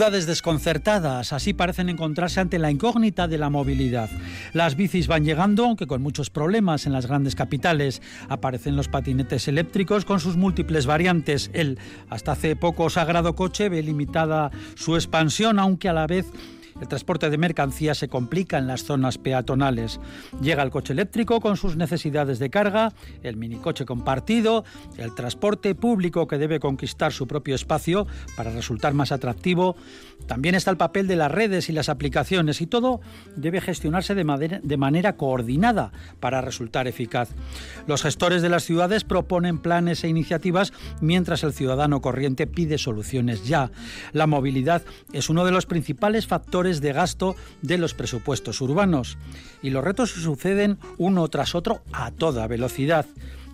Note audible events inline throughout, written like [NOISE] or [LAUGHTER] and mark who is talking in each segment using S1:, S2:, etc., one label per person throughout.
S1: Ciudades desconcertadas, así parecen encontrarse ante la incógnita de la movilidad. Las bicis van llegando, aunque con muchos problemas en las grandes capitales. Aparecen los patinetes eléctricos con sus múltiples variantes. El hasta hace poco sagrado coche ve limitada su expansión, aunque a la vez el transporte de mercancías se complica en las zonas peatonales. Llega el coche eléctrico con sus necesidades de carga, el minicoche compartido, el transporte público que debe conquistar su propio espacio para resultar más atractivo. También está el papel de las redes y las aplicaciones y todo debe gestionarse de, manera coordinada para resultar eficaz. Los gestores de las ciudades proponen planes e iniciativas mientras el ciudadano corriente pide soluciones ya. La movilidad es uno de los principales factores de gasto de los presupuestos urbanos. Y los retos suceden uno tras otro a toda velocidad.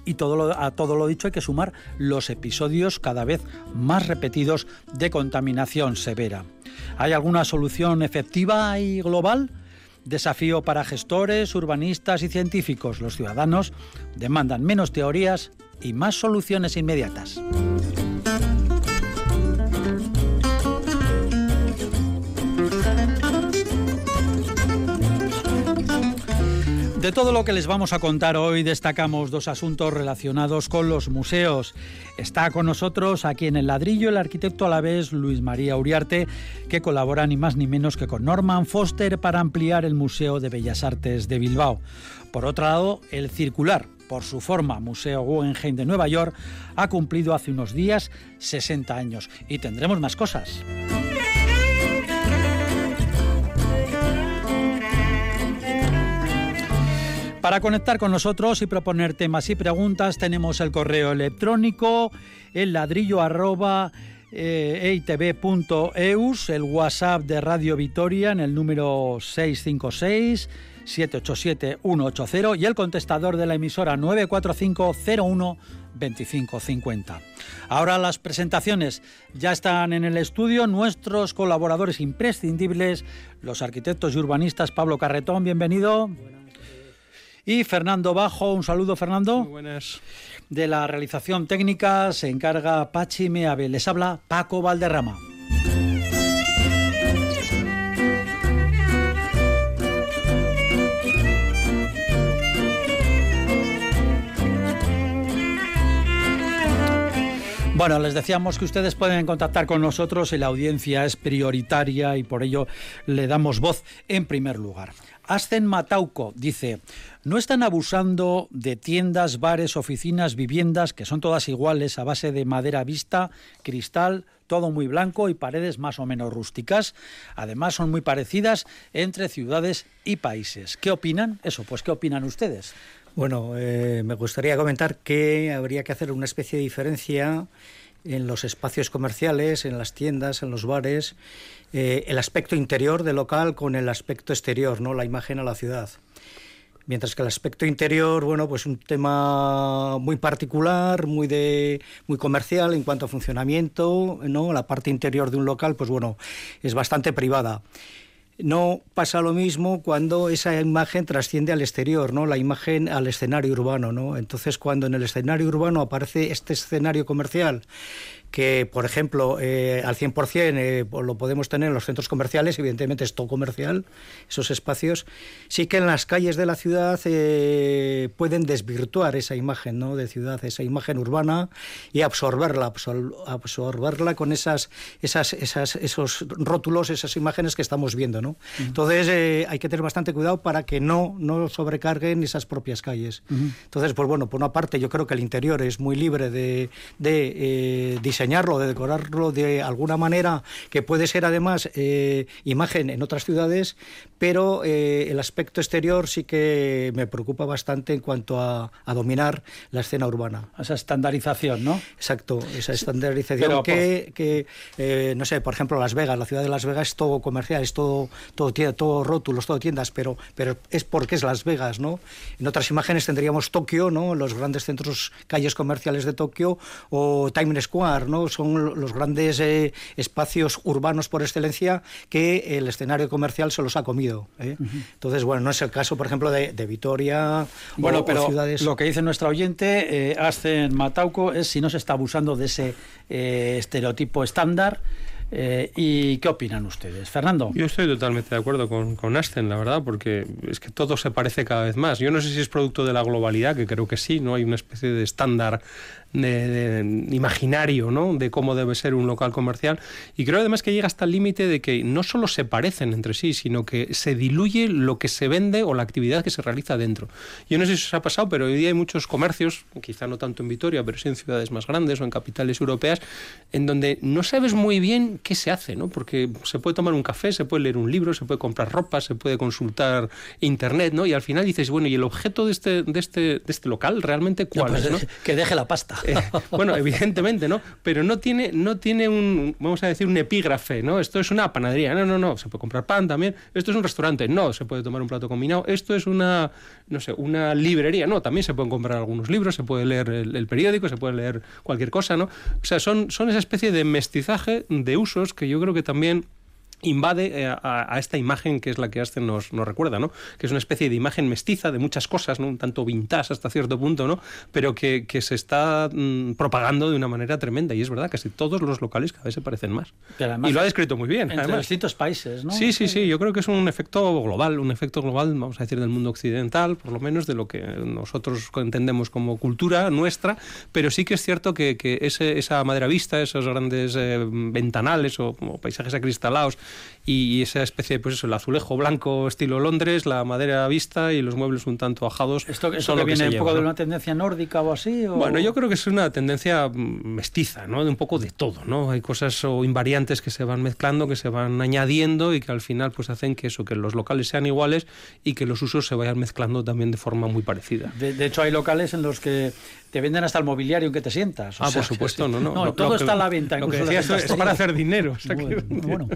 S1: Y todo a todo lo dicho hay que sumar los episodios cada vez más repetidos de contaminación severa. ¿Hay alguna solución efectiva y global? Desafío para gestores, urbanistas y científicos. Los ciudadanos demandan menos teorías y más soluciones inmediatas. De todo lo que les vamos a contar hoy destacamos dos asuntos relacionados con los museos. Está con nosotros aquí en el ladrillo el arquitecto a la vez Luis María Uriarte, que colabora ni más ni menos que con Norman Foster para ampliar el Museo de Bellas Artes de Bilbao. Por otro lado, el circular, por su forma Museo Guggenheim de Nueva York, ha cumplido hace unos días 60 años y tendremos más cosas. Para conectar con nosotros y proponer temas y preguntas tenemos el correo electrónico, el ladrillo arroba eh, el WhatsApp de Radio Vitoria en el número 656 787 180 y el contestador de la emisora 945 01 2550. Ahora las presentaciones ya están en el estudio nuestros colaboradores imprescindibles, los arquitectos y urbanistas Pablo Carretón, bienvenido. Y Fernando Bajo, un saludo Fernando.
S2: Muy buenas.
S1: De la realización técnica se encarga Pachi Meave. Les habla Paco Valderrama. Bueno, les decíamos que ustedes pueden contactar con nosotros y la audiencia es prioritaria y por ello le damos voz en primer lugar. Ascen Matauco dice, ¿no están abusando de tiendas, bares, oficinas, viviendas, que son todas iguales a base de madera vista, cristal, todo muy blanco y paredes más o menos rústicas? Además son muy parecidas entre ciudades y países. ¿Qué opinan? Eso, pues ¿qué opinan ustedes?
S3: Bueno, eh, me gustaría comentar que habría que hacer una especie de diferencia en los espacios comerciales, en las tiendas, en los bares, eh, el aspecto interior del local con el aspecto exterior, ¿no? la imagen a la ciudad. Mientras que el aspecto interior, bueno, pues un tema muy particular, muy de muy comercial en cuanto a funcionamiento, ¿no? La parte interior de un local, pues bueno, es bastante privada. No pasa lo mismo cuando esa imagen trasciende al exterior, ¿no? La imagen al escenario urbano, ¿no? Entonces, cuando en el escenario urbano aparece este escenario comercial que, por ejemplo, eh, al 100% eh, lo podemos tener en los centros comerciales, evidentemente es todo comercial, esos espacios, sí que en las calles de la ciudad eh, pueden desvirtuar esa imagen ¿no? de ciudad, esa imagen urbana y absorberla, absorberla con esas, esas, esas, esos rótulos, esas imágenes que estamos viendo. ¿no? Entonces hay que tener bastante cuidado para que no, no sobrecarguen esas propias calles. Entonces, pues bueno, por una parte yo creo que el interior es muy libre de, de diseñar diseñarlo, de decorarlo de alguna manera que puede ser además eh, imagen en otras ciudades, pero eh, el aspecto exterior sí que me preocupa bastante en cuanto a, dominar la escena urbana.
S1: Esa estandarización, ¿no?
S3: Exacto, esa estandarización que, eh, no sé, por ejemplo, Las Vegas, la ciudad de Las Vegas es todo comercial, es todo, todo, todo rótulos, todo tiendas, pero, pero es porque es Las Vegas, ¿no? En otras imágenes tendríamos Tokio, ¿no? Los grandes centros, calles comerciales de Tokio o Times Square, ¿no? Son los grandes eh, espacios urbanos por excelencia que el escenario comercial se los ha comido. ¿eh? Entonces, bueno, no es el caso, por ejemplo, de, Vitoria
S1: bueno, pero Lo que dice nuestra oyente, eh, en Matauco, es si no se está abusando de ese eh, estereotipo estándar eh, ¿Y qué opinan ustedes? Fernando.
S2: Yo estoy totalmente de acuerdo con, con Asten, la verdad, porque es que todo se parece cada vez más. Yo no sé si es producto de la globalidad, que creo que sí, ¿no? Hay una especie de estándar de, imaginario ¿no? de cómo debe ser un local comercial. Y creo además que llega hasta el límite de que no solo se parecen entre sí, sino que se diluye lo que se vende o la actividad que se realiza dentro. Yo no sé si os ha pasado, pero hoy día hay muchos comercios, quizá no tanto en Vitoria, pero sí en ciudades más grandes o en capitales europeas, en donde no sabes muy bien qué se hace, ¿no? porque se puede tomar un café, se puede leer un libro, se puede comprar ropa, se puede consultar internet, ¿no? y al final dices, bueno, ¿y el objeto de este, de este, de este local realmente cuál
S1: pues,
S2: es? ¿no? [LAUGHS]
S1: Que deje la pasta. [LAUGHS]
S2: Bueno, evidentemente, ¿no? Pero no tiene, no tiene un, vamos a decir, un epígrafe, ¿no? Esto es una panadería, no, no, no, se puede comprar pan también. Esto es un restaurante, no, se puede tomar un plato combinado. Esto es una, no sé, una librería, no, también se pueden comprar algunos libros, se puede leer el, periódico, se puede leer cualquier cosa, ¿no? O sea, son, son esa especie de mestizaje de usos que yo creo que también invade eh, a, esta imagen que es la que Asten nos, nos, recuerda, ¿no? Que es una especie de imagen mestiza de muchas cosas, ¿no? Un tanto vintage hasta cierto punto, ¿no? Pero que, que se está mm, propagando de una manera tremenda. Y es verdad, casi todos los locales cada vez se parecen más. y lo ha descrito muy bien.
S1: En distintos países, ¿no?
S2: Sí, sí, sí. Yo creo que es un efecto global, un efecto global, vamos a decir, del mundo occidental, por lo menos de lo que nosotros entendemos como cultura nuestra, pero sí que es cierto que, que ese, esa madera vista, esos grandes eh, ventanales o, o paisajes acristalados, y esa especie, pues eso, el azulejo blanco estilo Londres, la madera vista y los muebles un tanto ajados.
S1: ¿Esto, que viene un poco de una tendencia nórdica o así?
S2: Bueno, yo creo que es una tendencia mestiza, ¿no? De un poco de todo, ¿no? Hay cosas o invariantes que se van mezclando, que se van añadiendo y que al final pues hacen que eso, que los locales sean iguales y que los usos se vayan mezclando también de forma muy parecida.
S1: De, hecho, hay locales en los que te venden hasta el mobiliario en que te sientas.
S2: ah, por supuesto, no, no.
S1: todo está a la venta.
S2: Lo que decías es para hacer dinero. [LAUGHS]
S3: bueno,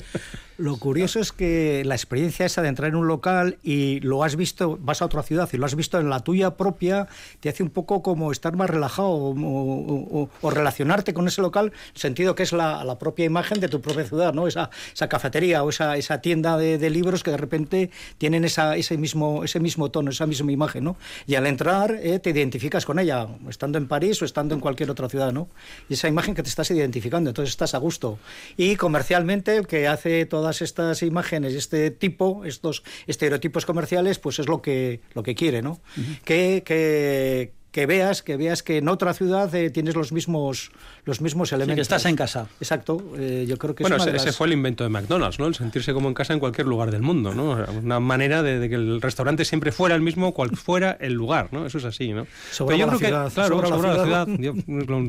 S3: lo curioso es que la experiencia esa de entrar en un local y lo has visto, vas a otra ciudad y lo has visto en la tuya propia, te hace un poco como estar más relajado o, relacionarte con ese local, sentido que es la, propia imagen de tu propia ciudad, ¿no? Esa, esa cafetería o esa, esa tienda de, libros que de repente tienen esa, ese, mismo, ese mismo tono, esa misma imagen, ¿no? Y al entrar eh, te identificas con ella, estando en París o estando en cualquier otra ciudad, ¿no? Y esa imagen que te estás identificando, entonces estás a gusto. Y comercialmente el que hace toda estas imágenes, este tipo, estos estereotipos comerciales, pues es lo que, lo que quiere, ¿no? que, que, que veas que veas que en otra ciudad eh, tienes los mismos los mismos elementos.
S1: que estás en casa.
S3: Exacto. Eh, yo creo que
S2: bueno, ese, fue el invento de McDonald's, ¿no? El sentirse como en casa en cualquier lugar del mundo, ¿no? Una manera de, que el restaurante siempre fuera el mismo, cual fuera el lugar, ¿no? Eso es así, ¿no?
S3: Pero yo creo que, claro,
S2: sobre, la ciudad,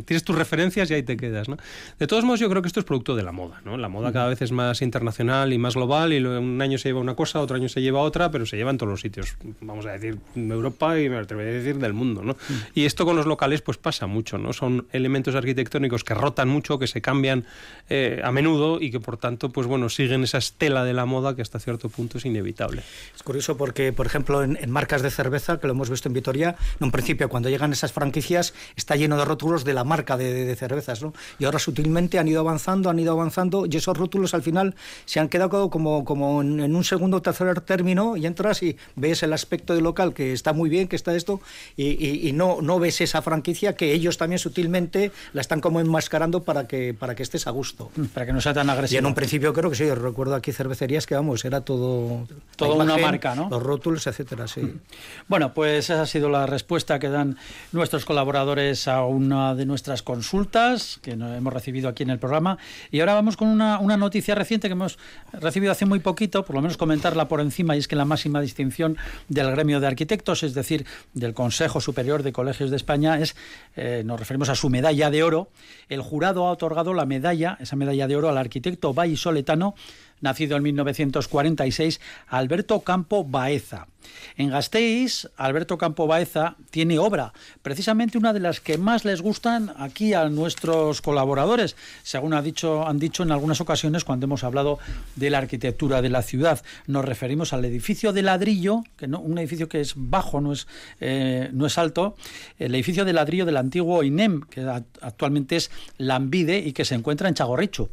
S2: tienes tus referencias y ahí te quedas, ¿no? De todos modos, yo creo que esto es producto de la moda, ¿no? La moda cada vez es más internacional y más global y un año se lleva una cosa, otro año se lleva otra, pero se lleva en todos los sitios. Vamos a decir Europa y me atrevería a decir del mundo, ¿no? Y esto con los locales pues pasa mucho, ¿no? Son elementos arquitectónicos que rotan mucho, que se cambian eh, a menudo y que por tanto pues bueno, siguen esa estela de la moda que hasta cierto punto es inevitable.
S3: Es curioso porque, por ejemplo, en, marcas de cerveza, que lo hemos visto en Vitoria, en un principio cuando llegan esas franquicias está lleno de rótulos de la marca de, cervezas, ¿no? Y ahora sutilmente han ido avanzando, han ido avanzando y esos rótulos al final se han quedado como, como en, un segundo o tercer término y entras y ves el aspecto del local que está muy bien, que está esto y, y no, no ves esa franquicia que ellos también sutilmente la están como enmascarando para que, para que estés a gusto.
S1: Mm, para que no sea tan agresivo.
S3: Y en un principio creo que sí, recuerdo aquí cervecerías que vamos, era todo...
S1: Todo una marca, ¿no?
S3: Los rótulos, etcétera, sí. Mm.
S1: Bueno, pues esa ha sido la respuesta que dan nuestros colaboradores a una de nuestras consultas que hemos recibido aquí en el programa. Y ahora vamos con una, una noticia reciente que hemos recibido hace muy poquito, por lo menos comentarla por encima, y es que la máxima distinción del gremio de arquitectos, es decir, del Consejo Superior de de Colegios de España, es, eh, nos referimos a su medalla de oro. El jurado ha otorgado la medalla, esa medalla de oro, al arquitecto vallisoletano nacido en 1946, Alberto Campo Baeza. En Gasteiz, Alberto Campo Baeza tiene obra, precisamente una de las que más les gustan aquí a nuestros colaboradores, según dicho, han dicho en algunas ocasiones cuando hemos hablado de la arquitectura de la ciudad. Nos referimos al edificio de ladrillo, que no, un edificio que es bajo, no es, eh, no es alto, el edificio de ladrillo del antiguo INEM, que actualmente es Lambide y que se encuentra en Chagorrichu.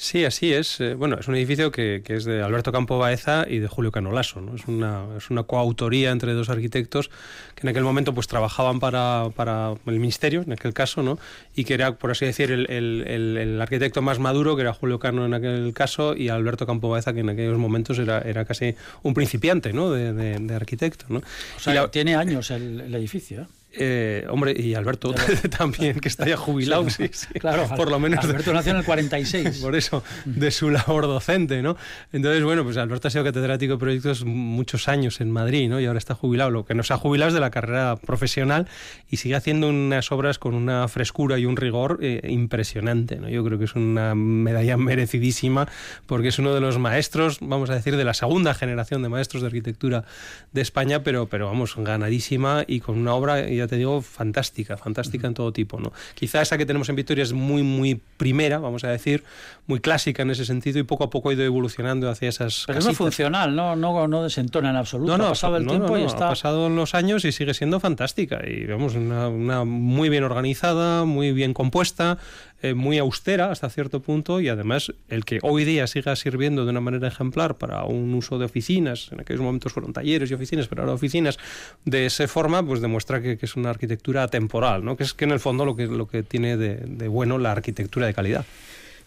S2: Sí, así es. Eh, bueno, es un edificio que, es de Alberto Campo Baeza y de Julio Canolaso. ¿no? Es, una, es una coautoría entre dos arquitectos que en aquel momento pues trabajaban para, para el ministerio, en aquel caso, ¿no? y que era, por así decir, el, el, arquitecto más maduro, que era Julio Cano en aquel caso, y Alberto Campo Baeza, que en aquellos momentos era, era casi un principiante ¿no? de, de, arquitecto. ¿no?
S1: O sea, tiene años el, el edificio. ¿Eh?
S2: Eh, hombre, y Alberto [LAUGHS] también, que está ya jubilado, sí,
S1: claro, por lo menos. Alberto nació en el 46. [LAUGHS]
S2: Por eso, de su labor docente, ¿no? Entonces, bueno, pues Alberto ha sido catedrático de proyectos muchos años en Madrid, ¿no? Y ahora está jubilado. Lo que no se ha jubilado es de la carrera profesional y sigue haciendo unas obras con una frescura y un rigor eh, impresionante, ¿no? Yo creo que es una medalla merecidísima porque es uno de los maestros, vamos a decir, de la segunda generación de maestros de arquitectura de España, pero, pero vamos, ganadísima y con una obra ya te digo, fantástica, fantástica en todo tipo. ¿no? Quizá esa que tenemos en Victoria es muy, muy primera, vamos a decir, muy clásica en ese sentido y poco a poco ha ido evolucionando hacia esas
S1: Pero es muy funcional, ¿no? No, no desentona en absoluto. No, no, ha pasado el tiempo y está...
S2: Ha pasado los años y sigue siendo fantástica. Y vemos una, una muy bien organizada, muy bien compuesta, eh, muy austera hasta cierto punto y además el que hoy día siga sirviendo de una manera ejemplar para un uso de oficinas, en aquellos momentos fueron talleres y oficinas, pero ahora oficinas de esa forma, pues demuestra que, es una arquitectura temporal, ¿no? que es que en el fondo lo que, lo que tiene de bueno la arquitectura de calidad.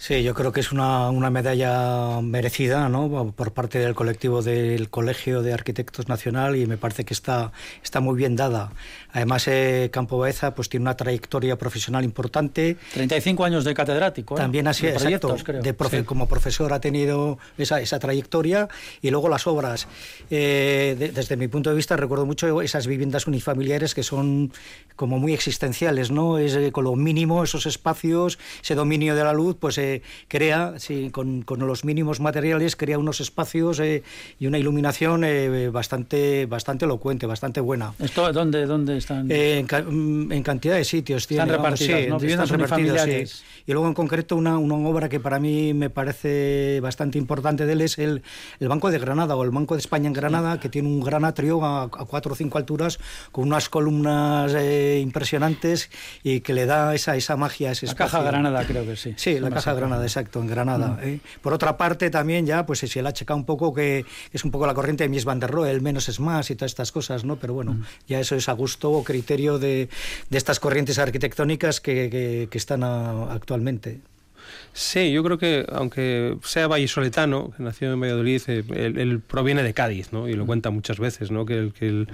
S3: Sí, yo creo que es una, una medalla merecida ¿no? por parte del colectivo del Colegio de Arquitectos Nacional y me parece que está, está muy bien dada. Además, eh, Campo Baeza pues, tiene una trayectoria profesional importante.
S1: 35 años de catedrático.
S3: ¿eh? También así, de exacto. De Como profesor ha tenido esa, esa trayectoria y luego las obras. Eh, desde mi punto de vista, recuerdo mucho esas viviendas unifamiliares que son como muy existenciales, ¿no? Es eh, con lo mínimo, esos espacios, ese dominio de la luz, pues crea, sí, con, con, los mínimos materiales, crea unos espacios eh, y una iluminación eh, bastante, bastante elocuente, bastante buena.
S1: ¿Esto dónde, dónde están?
S3: Eh, en, cantidad de sitios.
S1: Están repartidas, ¿no? están repartidos,
S3: Y luego en concreto una, una, obra que para mí me parece bastante importante de él es el, el Banco de Granada o el Banco de España en Granada, que tiene un gran atrio a, cuatro o cinco alturas con unas columnas impresionantes y que le da esa, esa magia a ese
S1: la Caja Granada creo que sí.
S3: Sí, la Caja Granada, exacto, en Granada. Mm. ¿eh? Por otra parte, también ya, pues si él ha checado un poco que es un poco la corriente de Mies van der Rohe, el menos es más y todas estas cosas, ¿no? Pero bueno, mm. ya eso es a gusto o criterio de, de estas corrientes arquitectónicas que, que, están actualmente.
S2: Sí, yo creo que aunque sea vallisoletano, que nació en Valladolid, eh, él, proviene de Cádiz, ¿no? Y lo mm. cuenta muchas veces, ¿no? Que, el, que el,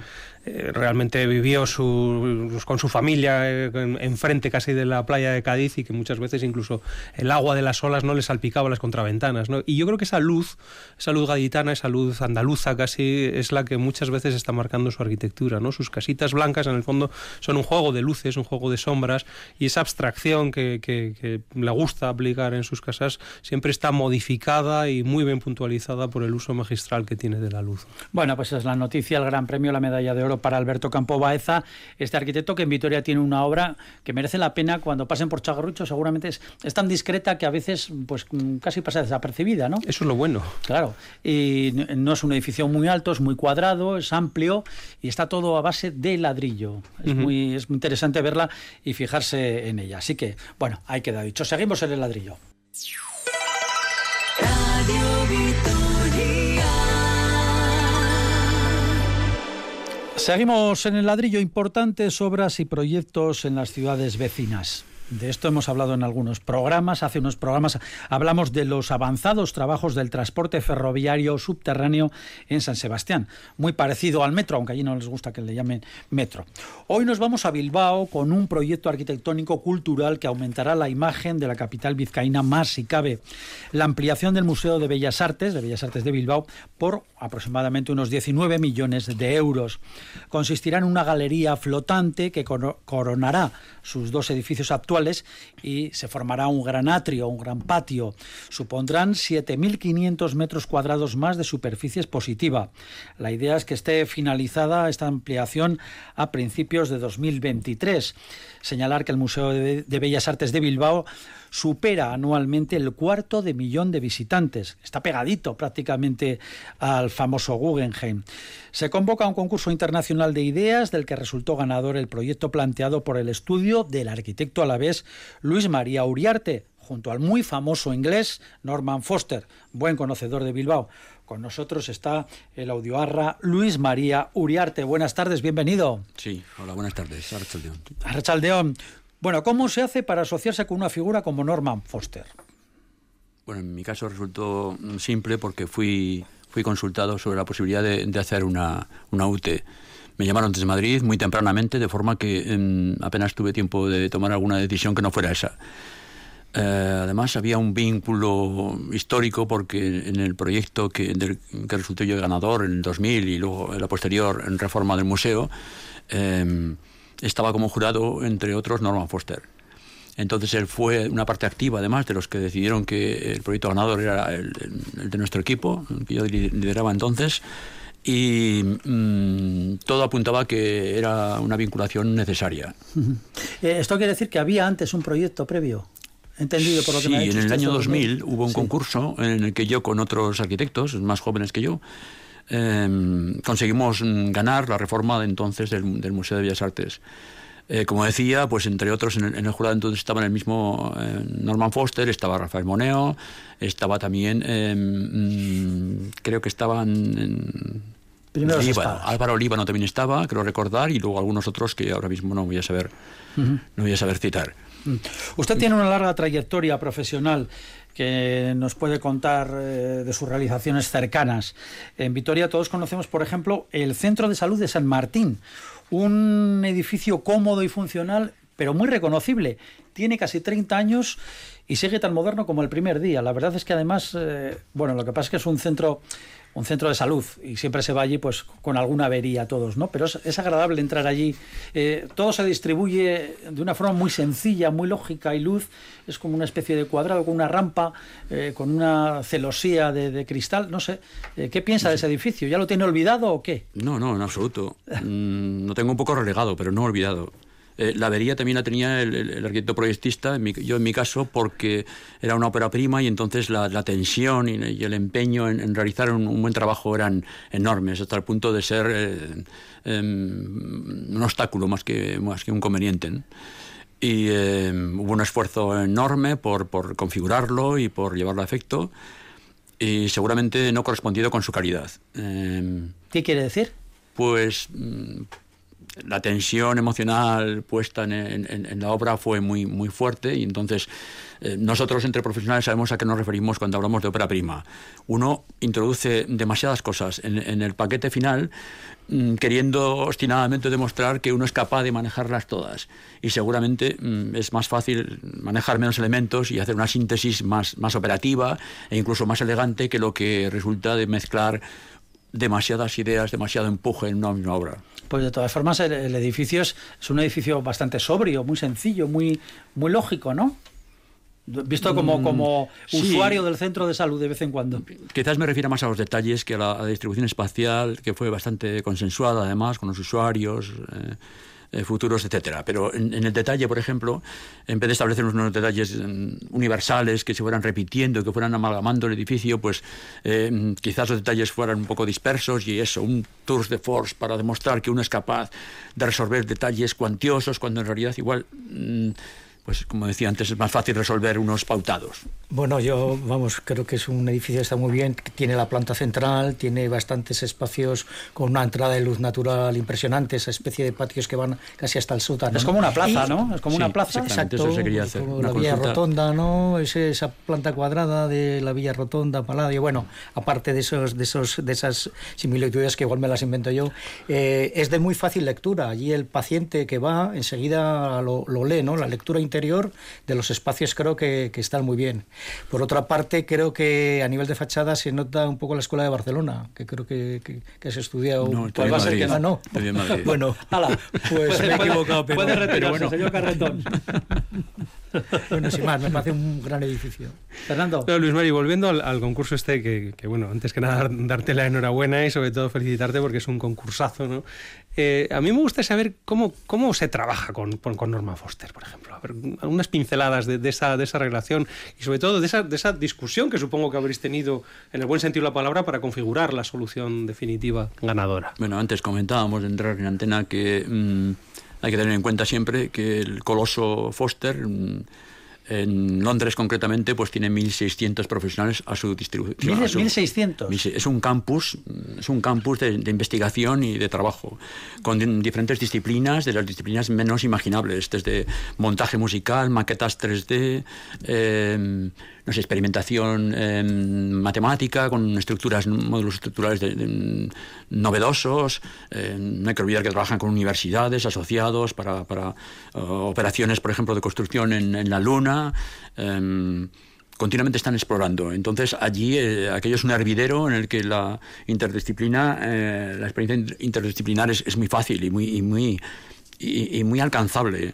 S2: realmente vivió su, con su familia eh, enfrente casi de la playa de Cádiz y que muchas veces incluso el agua de las olas no le salpicaba las contraventanas. ¿no? Y yo creo que esa luz, esa luz gaditana, esa luz andaluza casi, es la que muchas veces está marcando su arquitectura. ¿no? Sus casitas blancas en el fondo son un juego de luces, un juego de sombras y esa abstracción que, que le gusta aplicar en sus casas siempre está modificada y muy bien puntualizada por el uso magistral que tiene de la luz.
S1: Bueno, pues es la noticia, el Gran Premio, la medalla de oro para Alberto Campo Baeza, este arquitecto que en Vitoria tiene una obra que merece la pena cuando pasen por Chagarrucho, seguramente es, tan discreta que a veces pues casi pasa desapercibida, ¿no?
S2: Eso es lo bueno.
S1: Claro, y no es un edificio muy alto, es muy cuadrado, es amplio y está todo a base de ladrillo. Es, muy, es muy interesante verla y fijarse en ella. Así que, bueno, ahí queda dicho. Seguimos en el ladrillo. Seguimos en el ladrillo importantes obras y proyectos en las ciudades vecinas. De esto hemos hablado en algunos programas. Hace unos programas hablamos de los avanzados trabajos del transporte ferroviario subterráneo en San Sebastián. Muy parecido al metro, aunque allí no les gusta que le llamen metro. Hoy nos vamos a Bilbao con un proyecto arquitectónico cultural que aumentará la imagen de la capital vizcaína más si cabe. La ampliación del Museo de Bellas Artes, de Bellas Artes de Bilbao, por aproximadamente unos 19 millones de euros. Consistirá en una galería flotante que coronará sus dos edificios actuales y se formará un gran atrio, un gran patio. Supondrán 7.500 metros cuadrados más de superficie expositiva. La idea es que esté finalizada esta ampliación a principios de 2023. Señalar que el Museo de Bellas Artes de Bilbao supera anualmente el cuarto de millón de visitantes. Está pegadito prácticamente al famoso Guggenheim. Se convoca un concurso internacional de ideas del que resultó ganador el proyecto planteado por el estudio del arquitecto a la vez Luis María Uriarte, junto al muy famoso inglés Norman Foster, buen conocedor de Bilbao. Con nosotros está el audioarra Luis María Uriarte. Buenas tardes, bienvenido.
S4: Sí, hola, buenas tardes. Arrachaldeón.
S1: Arrachaldeón. Bueno, ¿cómo se hace para asociarse con una figura como Norman Foster?
S4: Bueno, en mi caso resultó simple porque fui, fui consultado sobre la posibilidad de, hacer una, una UT. Me llamaron desde Madrid muy tempranamente, de forma que em, apenas tuve tiempo de tomar alguna decisión que no fuera esa. Eh, además, había un vínculo histórico porque en el proyecto que, que resultó yo ganador en el 2000 y luego en la posterior en reforma del museo, em, estaba como jurado, entre otros, Norman Foster. Entonces él fue una parte activa, además, de los que decidieron que el proyecto ganador era el, de nuestro equipo, que yo lideraba entonces, y mm, todo apuntaba que era una vinculación necesaria. [LAUGHS]
S1: Eh, ¿Esto quiere decir que había antes un proyecto previo? Entendido por lo que
S4: sí, en el año 2000 hubo un concurso en el que yo con otros arquitectos más jóvenes que yo Em, conseguimos ganar la reforma de entonces del, Museo de Bellas Artes. Eh, como decía, pues entre otros en el, jurado entonces estaban el mismo eh, Norman Foster, estaba Rafael Moneo, estaba también, em, mm, creo que estaban Álvaro Líbano también estaba, creo recordar, y luego algunos otros que ahora mismo no voy a saber, no voy a saber citar.
S1: Mm. Usted tiene una larga trayectoria profesional que nos puede contar eh, de sus realizaciones cercanas. En Vitoria todos conocemos, por ejemplo, el Centro de Salud de San Martín, un edificio cómodo y funcional, pero muy reconocible. Tiene casi 30 años y sigue tan moderno como el primer día. La verdad es que además, eh, bueno, lo que pasa es que es un centro un centro de salud y siempre se va allí pues con alguna avería todos, ¿no? Pero es, agradable entrar allí. Eh, todo se distribuye de una forma muy sencilla, muy lógica y luz. Es como una especie de cuadrado con una rampa, eh, con una celosía de, cristal. No sé, eh, ¿qué piensa de ese edificio? ¿Ya lo tiene olvidado o qué?
S4: No, no, en absoluto. Mm, lo tengo un poco relegado, pero no olvidado. Eh, la avería también la tenía el, arquitecto proyectista, yo en mi caso, porque era una ópera prima y entonces la, tensión y, el empeño en, realizar un, buen trabajo eran enormes, hasta el punto de ser eh, em, un obstáculo más que, más que un conveniente. Y em, hubo un esfuerzo enorme por, por configurarlo y por llevarlo a efecto y seguramente no correspondido con su calidad.
S1: Em, ¿Qué quiere decir?
S4: Pues mm, la tensión emocional puesta en, la obra fue muy, muy fuerte y entonces eh, nosotros entre profesionales sabemos a qué nos referimos cuando hablamos de ópera prima. Uno introduce demasiadas cosas en, el paquete final mm, queriendo obstinadamente demostrar que uno es capaz de manejarlas todas y seguramente mm, es más fácil manejar menos elementos y hacer una síntesis más, más operativa e incluso más elegante que lo que resulta de mezclar demasiadas ideas, demasiado empuje en una misma obra.
S1: Pues de todas formas el, edificio es, un edificio bastante sobrio, muy sencillo, muy, muy lógico, ¿no? Visto como, mm, como usuario del centro de salud de vez en cuando.
S4: Quizás me refiera más a los detalles que a la, distribución espacial, que fue bastante consensuada además con los usuarios. Eh, eh, futuros, etcétera. Pero en, el detalle, por ejemplo, en vez de establecer unos detalles mm, universales que se fueran repitiendo, que fueran amalgamando el edificio, pues eh, quizás los detalles fueran un poco dispersos y eso, un tour de force para demostrar que uno es capaz de resolver detalles cuantiosos cuando en realidad igual... Mm, pues como decía antes, es más fácil resolver unos pautados.
S3: Bueno, yo, vamos, creo que es un edificio que está muy bien, tiene la planta central, tiene bastantes espacios con una entrada de luz natural impresionante, esa especie de patios que van casi hasta el sótano.
S1: Es como una plaza, ¿no? Es como una plaza.
S3: Exacto, eso se quería hacer. Como la Villa Rotonda, ¿no? Es esa planta cuadrada de la Villa Rotonda, Paladio. Bueno, aparte de esos, de esos, de esas similitudes que igual me las invento yo, eh, es de muy fácil lectura. Allí el paciente que va enseguida lo, lo lee, ¿no? La lectura interior de los espacios creo que, que, están muy bien. Por otra parte, creo que a nivel de fachada se nota un poco la Escuela de Barcelona, que creo que, que, que has estudiado.
S4: No, pues va a ser que
S3: no. no. [LAUGHS] Bueno, ala, pues me he equivocado.
S1: Pero, puede retirarse, pero bueno. señor Carretón. [LAUGHS] [LAUGHS]
S3: bueno, sin más, me parece un gran edificio.
S1: Fernando.
S2: No, Luis Mari, volviendo al, al concurso este, que, que, bueno, antes que nada [LAUGHS] darte la enhorabuena y sobre todo felicitarte porque es un concursazo, ¿no? Eh, a mí me gusta saber cómo, cómo se trabaja con, con Norma Foster, por ejemplo. A ver, algunas pinceladas de, de, esa, de esa relación y sobre todo de esa, de esa discusión que supongo que habréis tenido, en el buen sentido de la palabra, para configurar la solución definitiva ganadora.
S4: Bueno, antes comentábamos de entrar en antena que mmm, hay que tener en cuenta siempre que el coloso Foster... Mmm, en Londres concretamente pues tiene 1.600 profesionales a su distribución.
S1: ¿1.600?
S4: Es un campus, es un campus de, de, investigación y de trabajo con diferentes disciplinas, de las disciplinas menos imaginables, desde montaje musical, maquetas 3D, eh, no sé, experimentación eh, matemática con estructuras, módulos estructurales de, de, novedosos. Eh, no hay que olvidar que trabajan con universidades, asociados para, para uh, operaciones, por ejemplo, de construcción en, la Luna. Eh, continuamente están explorando. Entonces allí eh, aquello es un hervidero en el que la interdisciplina, eh, la experiencia interdisciplinar es, es, muy fácil y muy, y muy, y muy alcanzable.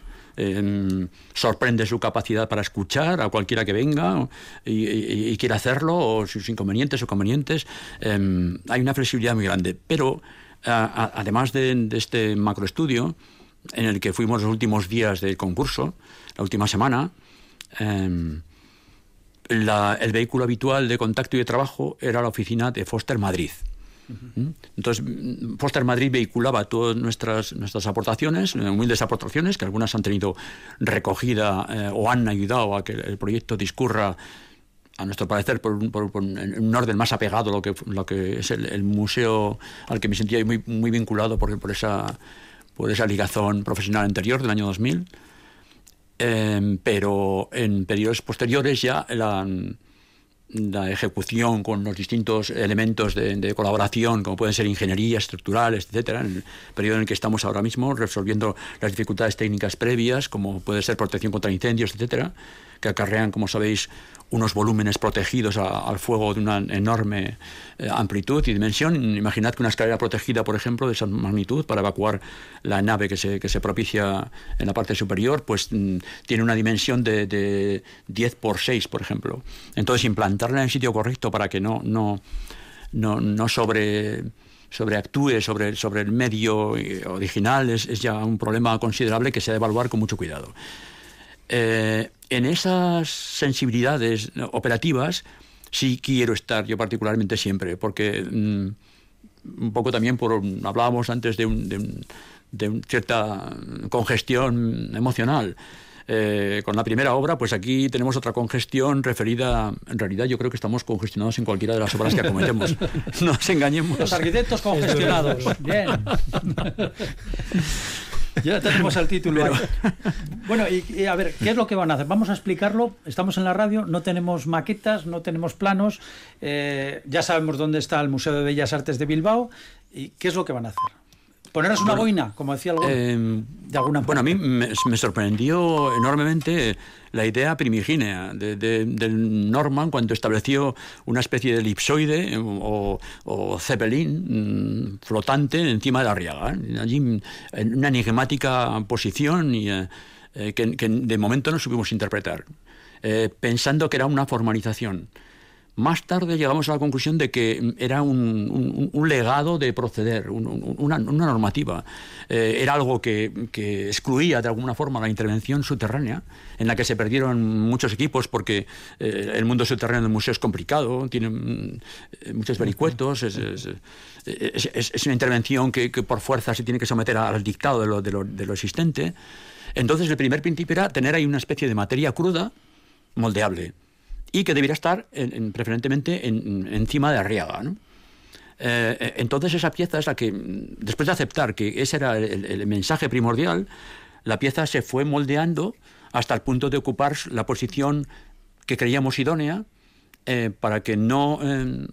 S4: Sorprende su capacidad para escuchar a cualquiera que venga y, quiera hacerlo, o sus inconvenientes o convenientes. Eh, hay una flexibilidad muy grande. Pero además de, este macroestudio, en el que fuimos los últimos días del concurso, la última semana, la, el vehículo habitual de contacto y de trabajo era la oficina de Foster Madrid. Entonces, Foster Madrid vehiculaba todas nuestras, nuestras aportaciones, humildes aportaciones, que algunas han tenido recogida eh, o han ayudado a que el proyecto discurra, a nuestro parecer, por, por, por un orden más apegado a lo que, es el, museo al que me sentía muy, muy vinculado por, por, esa, por esa ligazón profesional anterior del año 2000. Eh, pero en periodos posteriores ya la la ejecución con los distintos elementos de, colaboración, como pueden ser ingeniería, estructurales, etcétera, en el periodo en el que estamos ahora mismo, resolviendo las dificultades técnicas previas, como puede ser protección contra incendios, etcétera, que acarrean, como sabéis, unos volúmenes protegidos a, al fuego de una enorme eh, amplitud y dimensión. Imaginad que una escalera protegida, por ejemplo, de esa magnitud para evacuar la nave que se, que se propicia en la parte superior, pues mm, tiene una dimensión de, de 10 por 6, por ejemplo. Entonces, implantarla en el sitio correcto para que no, no, no, no sobre sobreactúe sobre, sobre el medio eh, original es, es ya un problema considerable que se ha de evaluar con mucho cuidado. Eh, en esas sensibilidades operativas sí quiero estar yo particularmente siempre, porque mmm, un poco también por hablábamos antes de, un, de, un, de un cierta congestión emocional. Eh, con la primera obra, pues aquí tenemos otra congestión referida, en realidad yo creo que estamos congestionados en cualquiera de las obras que acometemos. [LAUGHS] no nos engañemos.
S1: Los arquitectos congestionados. Bien. [LAUGHS] Ya tenemos el título Pero... Bueno, y, y, a ver, ¿qué es lo que van a hacer? Vamos a explicarlo. Estamos en la radio, no tenemos maquetas, no tenemos planos. Eh, ya sabemos dónde está el Museo de Bellas Artes de Bilbao. ¿Y qué es lo que van a hacer? Poneros una bueno, boina, como decía algo,
S4: eh,
S1: de alguna
S4: Bueno, a mí me, me, sorprendió enormemente la idea primigínea de, de, del Norman cuando estableció una especie de elipsoide o, o zeppelin mmm, flotante encima de la riaga. ¿eh? Allí en una enigmática posición y, eh, que, que, de momento no supimos interpretar, eh, pensando que era una formalización. Más tarde llegamos a la conclusión de que era un, legado de proceder, un, una, normativa. Eh, era algo que, excluía de alguna forma la intervención subterránea, en la que se perdieron muchos equipos porque eh, el mundo subterráneo del museo es complicado, tiene eh, muchos vericuetos, es, una intervención que, que, por fuerza se tiene que someter al dictado de lo, de lo, de lo existente. Entonces el primer principio era tener ahí una especie de materia cruda, moldeable, y que debiera estar preferentemente encima de arriaga. Eh, eh, entonces esa pieza es la que, después de aceptar que ese era el, mensaje primordial, la pieza se fue moldeando hasta el punto de ocupar la posición que creíamos idónea eh, para que no eh,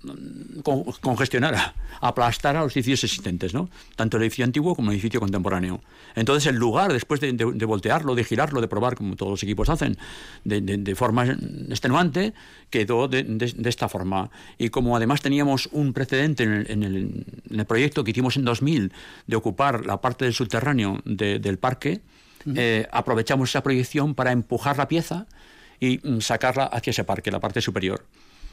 S4: congestionara, aplastara los edificios existentes, ¿no? tanto el edificio antiguo como el edificio contemporáneo. Entonces el lugar, después de, voltearlo, de girarlo, de probar, como todos los equipos hacen, de, forma extenuante, quedó de, esta forma. Y como además teníamos un precedente en el, proyecto que hicimos en 2000 de ocupar la parte del subterráneo del parque, eh, aprovechamos esa proyección para empujar la pieza y mm, sacarla hacia ese parque, la parte superior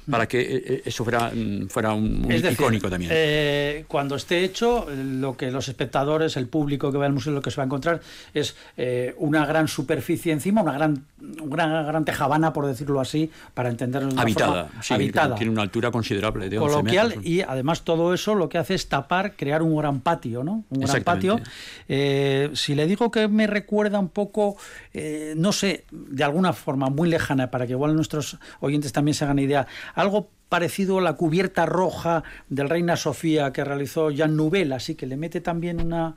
S4: para que eh, eh, eso fuera, mm, fuera un, icónico también.
S1: Eh, cuando esté hecho, lo que los espectadores, el público que va al museo, lo que se va a encontrar es una gran superficie encima, una gran, una gran tejabana, por decirlo así, para entenderlo.
S4: Habitada, sí, habitada. Tiene una altura considerable de
S1: Coloquial, y además todo eso lo que hace es tapar, crear un gran patio, ¿no? Un gran patio. si le digo que me recuerda un poco, no sé, de alguna forma muy lejana, para que igual nuestros oyentes también se hagan idea, algo parecido a la cubierta roja del Reina Sofía que realizó Jean Nouvel, así que le mete también una...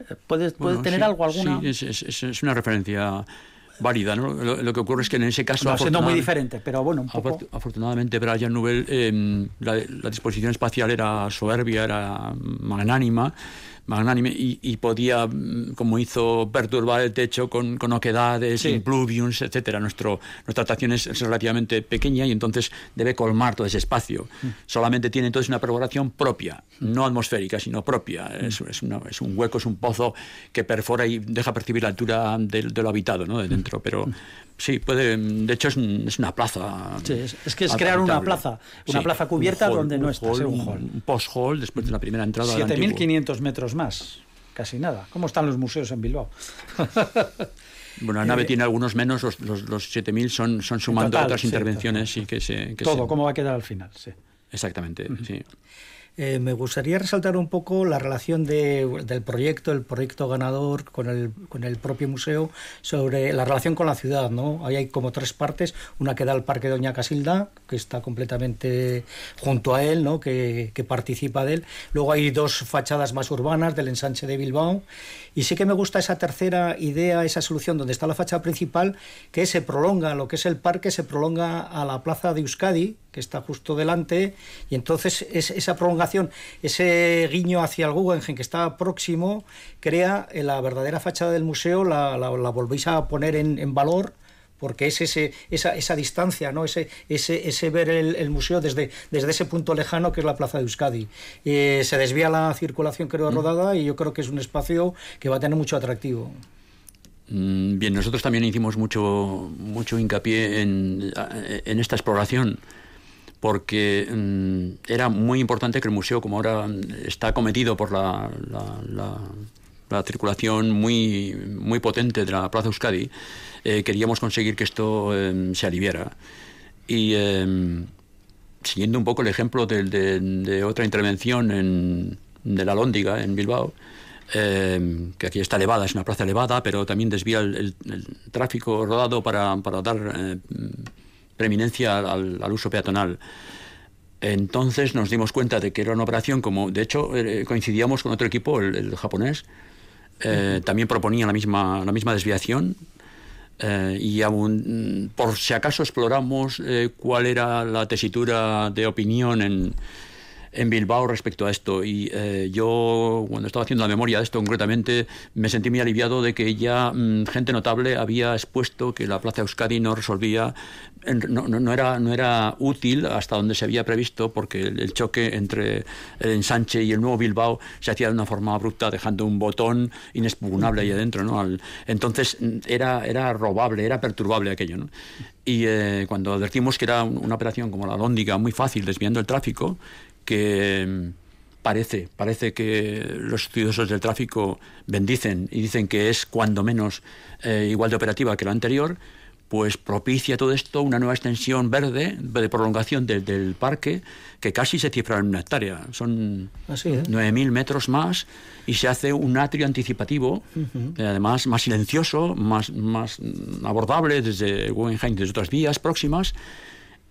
S1: Eh, ¿Puede, tener algo, alguna...?
S4: Sí, es, una referencia válida, ¿no? Lo, que ocurre es que en ese caso...
S1: No, siendo muy diferente, pero bueno, un
S4: poco... Afortunadamente para Jean Nouvel em, la, la disposición espacial era soberbia, era magnánima, magnánime y, podía, mm, como hizo, perturbar el techo con, con oquedades, impluviums, etcétera. Nuestro, nuestra actuación es, relativamente pequeña y entonces debe colmar todo ese espacio. Mm. Solamente tiene entonces una perforación propia, mm. no atmosférica, sino propia. Es, es, es, un hueco, es un pozo que perfora y deja percibir la altura de, lo habitado, ¿no? de dentro, pero Sí, puede. De hecho, es, una plaza.
S1: Sí, es, que es crear una plaza, una plaza cubierta donde no está.
S4: un, un post-hall después de la primera entrada.
S1: 7.500 metros más, casi nada. ¿Cómo están los museos en Bilbao? [LAUGHS]
S4: Bueno, la nave eh, tiene algunos menos, los, los, 7.000 son, son sumando otras intervenciones. y que se,
S1: todo, ¿cómo va a quedar al final? Sí.
S4: Exactamente, sí.
S3: Eh, me gustaría resaltar un poco la relación del proyecto, el proyecto ganador con el, con el propio museo, sobre la relación con la ciudad. ¿no? Ahí hay como tres partes, una que da al Parque Doña Casilda, que está completamente junto a él, ¿no? que, que participa de él. Luego hay dos fachadas más urbanas del ensanche de Bilbao. Y sí que me gusta esa tercera idea, esa solución donde está la fachada principal, que se prolonga, lo que es el parque, se prolonga a la plaza de Euskadi, que está justo delante, y entonces es, esa prolongación, ese guiño hacia el Guggenheim que está próximo, crea la verdadera fachada del museo, la, la, volvéis a poner en, valor porque es ese, esa, esa distancia, ¿no? ese, ese, ese ver el, museo desde, desde ese punto lejano que es la Plaza de Euskadi. Eh, se desvía la circulación, creo, mm. rodada y yo creo que es un espacio que va a tener mucho atractivo.
S4: Mm, bien, nosotros también hicimos mucho, mucho hincapié en, en esta exploración porque mm, era muy importante que el museo, como ahora está acometido por la, la, circulación muy, muy potente de la Plaza Euskadi, eh, queríamos conseguir que esto em, se aliviara. Y em, siguiendo un poco el ejemplo de, otra intervención en, de la Lóndiga, en Bilbao, em, que aquí está elevada, es una plaza elevada, pero también desvía el, tráfico rodado para, para dar preeminencia al, uso peatonal. Entonces nos dimos cuenta de que era una operación como, de hecho, eh, coincidíamos con otro equipo, el, japonés, eh, también proponía la misma, la misma desviación. Eh, y aún, por si acaso exploramos cuál era la tesitura de opinión en, en Bilbao respecto a esto. Y eh, yo, cuando estaba haciendo la memoria de esto concretamente, me sentí muy aliviado de que ya mm, gente notable había expuesto que la Plaza Euskadi no resolvía, no, era, no era útil hasta donde se había previsto, porque el, choque entre el ensanche y el nuevo Bilbao se hacía de una forma abrupta, dejando un botón inexpugnable ahí adentro. ¿no? entonces era, era robable, era perturbable aquello. Y eh, cuando advertimos que era una operación como la Lóndiga, muy fácil, desviando el tráfico, que mm, parece, parece que los estudiosos del tráfico bendicen y dicen que es cuando menos eh, igual de operativa que la anterior, pues propicia todo esto una nueva extensión verde de prolongación del parque que casi se cifra en una hectárea. Son ¿eh? nueve 9.000 metros más y se hace un atrio anticipativo, eh, además más silencioso, más, más abordable desde Guggenheim, desde otras vías próximas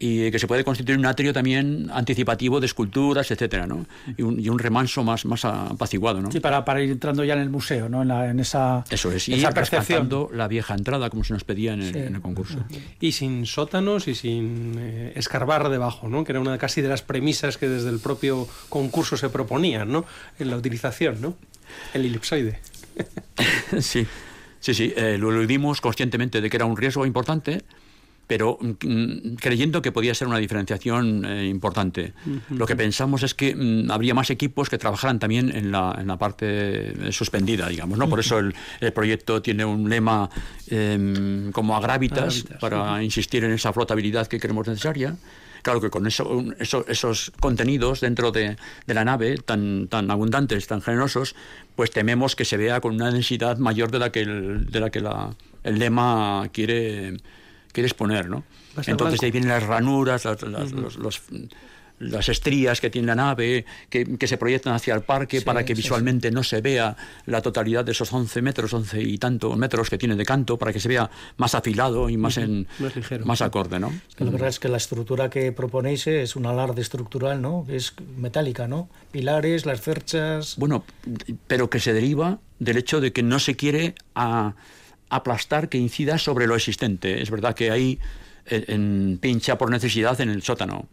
S4: y que se puede constituir un atrio también anticipativo de esculturas, etcétera, ¿no? Y un, y un remanso más, más apaciguado, ¿no?
S1: Sí, para, para ir entrando ya en el museo, ¿no? En, la, en esa
S4: Eso es,
S1: esa percepción.
S4: la vieja entrada, como se nos pedía en el, en el concurso.
S2: Y sin sótanos y sin eh, escarbar debajo, ¿no? Que era una casi de las premisas que desde el propio concurso se proponían, ¿no? En la utilización, ¿no? El elipsoide. [LAUGHS]
S4: sí, sí, sí. Eh, lo eludimos conscientemente de que era un riesgo importante pero mm, creyendo que podía ser una diferenciación eh, importante. Lo que pensamos es que mm, habría más equipos que trabajaran también en la, en la parte eh, suspendida, digamos, ¿no? Por eso el, proyecto tiene un lema em, como agravitas, para insistir en esa flotabilidad que creemos necesaria. Claro que con eso, esos contenidos dentro de, de, la nave tan, tan abundantes, tan generosos, pues tememos que se vea con una densidad mayor de la que el, de la que la, el lema quiere quieres poner, ¿no? Entonces ahí vienen las ranuras, las, los, las estrías que tiene la nave, que, que se proyectan hacia el parque para que visualmente no se vea la totalidad de esos 11 metros, 11 y tantos metros que tiene de canto, para que se vea más afilado y más, en,
S2: más, ligero.
S4: más acorde, ¿no?
S3: la verdad es que la estructura que proponéis es un alarde estructural, ¿no? Es metálica, ¿no? Pilares, las cerchas...
S4: Bueno, pero que se deriva del hecho de que no se quiere a aplastar que incida sobre lo existente. Es verdad que hay en, pincha por necesidad en el sótano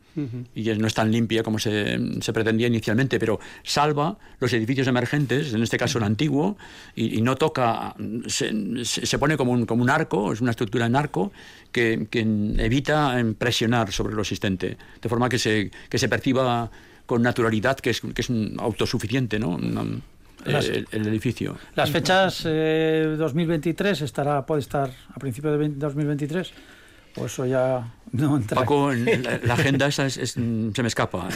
S4: y no es tan limpia como se, pretendía inicialmente, pero salva los edificios emergentes, en este caso el antiguo, y, no toca, se, pone como un, como un arco, es una estructura en arco que, evita presionar sobre lo existente, de forma que se, que se perciba con naturalidad que es, que es autosuficiente, ¿no? El, edificio.
S1: Las fechas eh, 2023 estará puede estar a principios de 2023 o eso ya no entra.
S4: Paco, la, agenda esa es, se me escapa.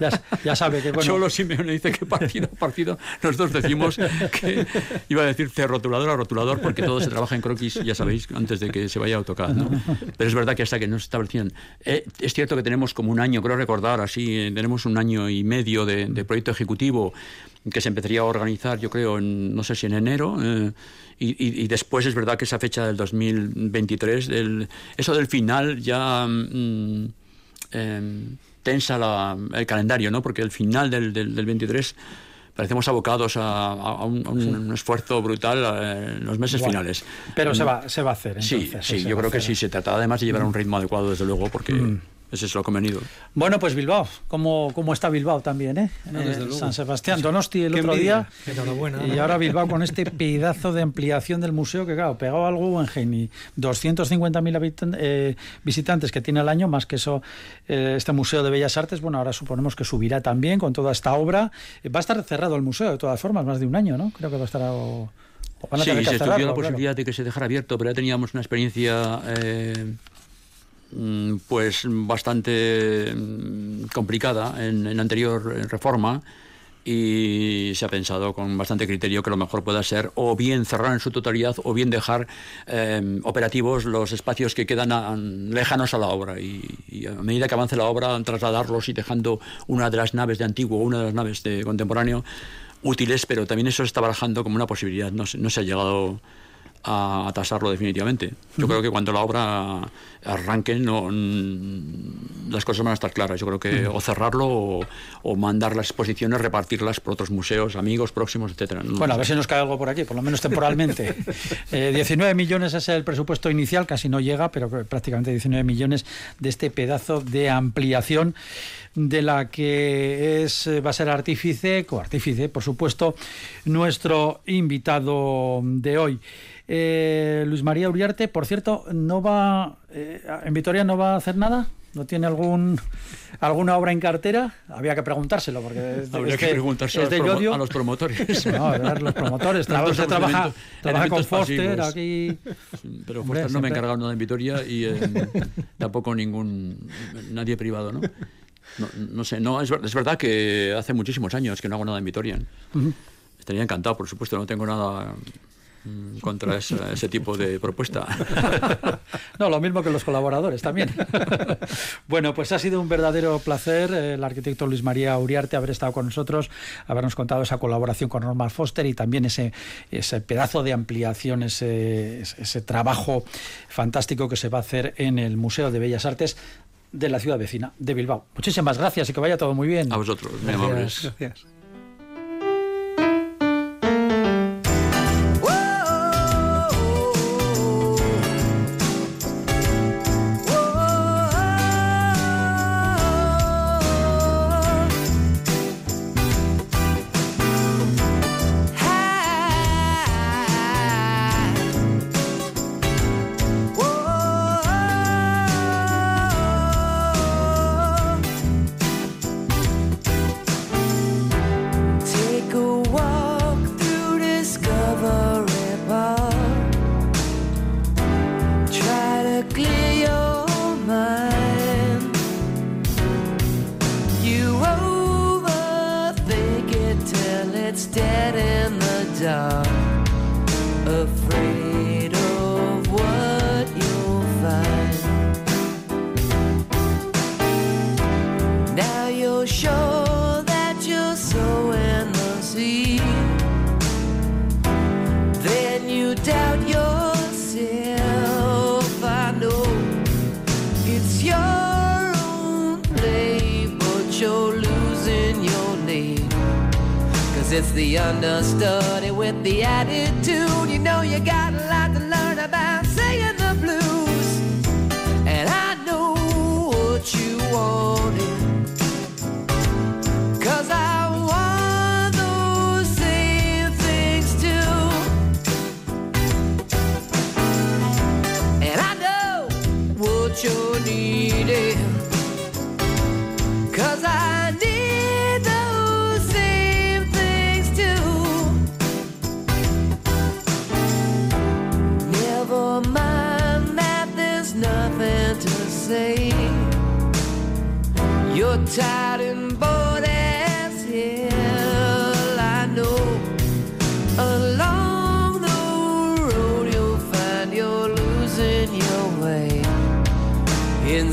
S1: ya, ya, sabe que bueno.
S4: Solo Simeone dice que partido a partido los dos decimos que iba a decir rotulador a rotulador porque todo se trabaja en croquis, ya sabéis, antes de que se vaya a AutoCAD. ¿no? Pero es verdad que hasta que no se establecían. Eh, es cierto que tenemos como un año, creo recordar así, eh, tenemos un año y medio de, de proyecto ejecutivo que se empezaría a organizar, yo creo, en, no sé si en enero. Eh, y, después es verdad que esa fecha del 2023, del, eso del final ya mm, em, tensa la, el calendario, ¿no? Porque el final del, del, 23 parecemos abocados a, un, esfuerzo brutal eh, en los meses finales.
S1: Pero se va, se va a hacer.
S4: sí, sí, yo creo que sí. Se trata además de llevar un ritmo adecuado, desde luego, porque... Mm. Ese es lo convenido.
S1: Bueno, pues Bilbao, ¿cómo, cómo está Bilbao también, eh? eh San Sebastián, Donosti el otro día. Y ahora Bilbao con este [LAUGHS] pedazo de ampliación del museo que, claro, pegado al Guggenheim y 250.000 eh, visitantes que tiene al año, más que eso, eh, este Museo de Bellas Artes, bueno, ahora suponemos que subirá también con toda esta obra. Va a estar cerrado el museo, de todas formas, más de un año, ¿no? Creo que va a estar... Algo...
S4: sí, se estudió la posibilidad de que se dejara abierto, pero ya teníamos una experiencia pues bastante mm, complicada en, la anterior reforma y se ha pensado con bastante criterio que lo mejor pueda ser o bien cerrar en su totalidad o bien dejar em, operativos los espacios que quedan lejanos a la obra. Y, a medida que avance la obra trasladarlos y dejando una de las naves de antiguo una de las naves de contemporáneo útiles, pero también eso se está barajando como una posibilidad, no, no se ha llegado a, tasarlo definitivamente. Yo creo que cuando la obra arranque no, las cosas van a estar claras. Yo creo que o cerrarlo o, mandar las exposiciones, repartirlas por otros museos, amigos próximos, etcétera.
S1: bueno, a ver si nos cae algo por aquí, por lo menos temporalmente. 19 [LAUGHS] eh, millones es el presupuesto inicial, casi no llega, pero prácticamente 19 millones de este pedazo de ampliación de la que es va a ser artífice, coartífice, por supuesto, nuestro invitado de hoy. Eh, Luis María Uriarte, por cierto, no va eh, en Vitoria no va a hacer nada. ¿No tiene algún alguna obra en cartera? Había que preguntárselo porque
S4: habría que, preguntarse a, los promotores. [LAUGHS]
S1: No, a ver, los promotores. trabaja, trabaja, trabaja con Foster aquí.
S4: Pero Foster no me ha encargado nada en Vitoria y eh, tampoco ningún nadie privado, ¿no? No, sé, no es, es, verdad que hace muchísimos años que no hago nada en Vitoria. Estaría encantado, por supuesto, no tengo nada mm, contra ese, tipo de propuesta. [LAUGHS]
S1: no, lo mismo que los colaboradores también. [LAUGHS] bueno, pues ha sido un verdadero placer el arquitecto Luis María Uriarte haber estado con nosotros, habernos contado esa colaboración con Normal Foster y también ese, ese pedazo de ampliación, ese, ese trabajo fantástico que se va a hacer en el Museo de Bellas Artes de la ciudad vecina de Bilbao. Muchísimas gracias y que vaya todo muy bien.
S4: A vosotros, muy amables.
S2: Gracias.
S5: so sure that you're sowing the seed. Then you doubt yourself. I know it's your own play, but you're losing your name. Cause it's the understudy with the attitude. You know you gotta. Tired and bored as hell. I know. Along the road, you'll find you're losing your way in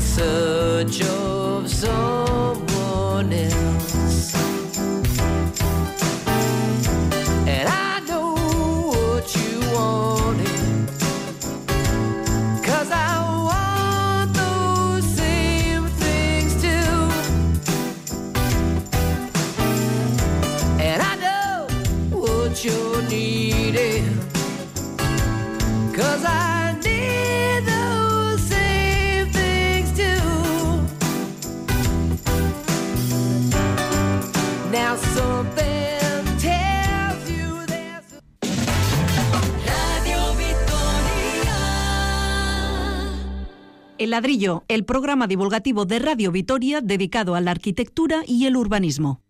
S5: you're needing. Cause I need those same things too. Now something tells you there's Radio
S6: El ladrillo, el programa divulgativo de Radio Vitoria dedicado a la arquitectura y el urbanismo.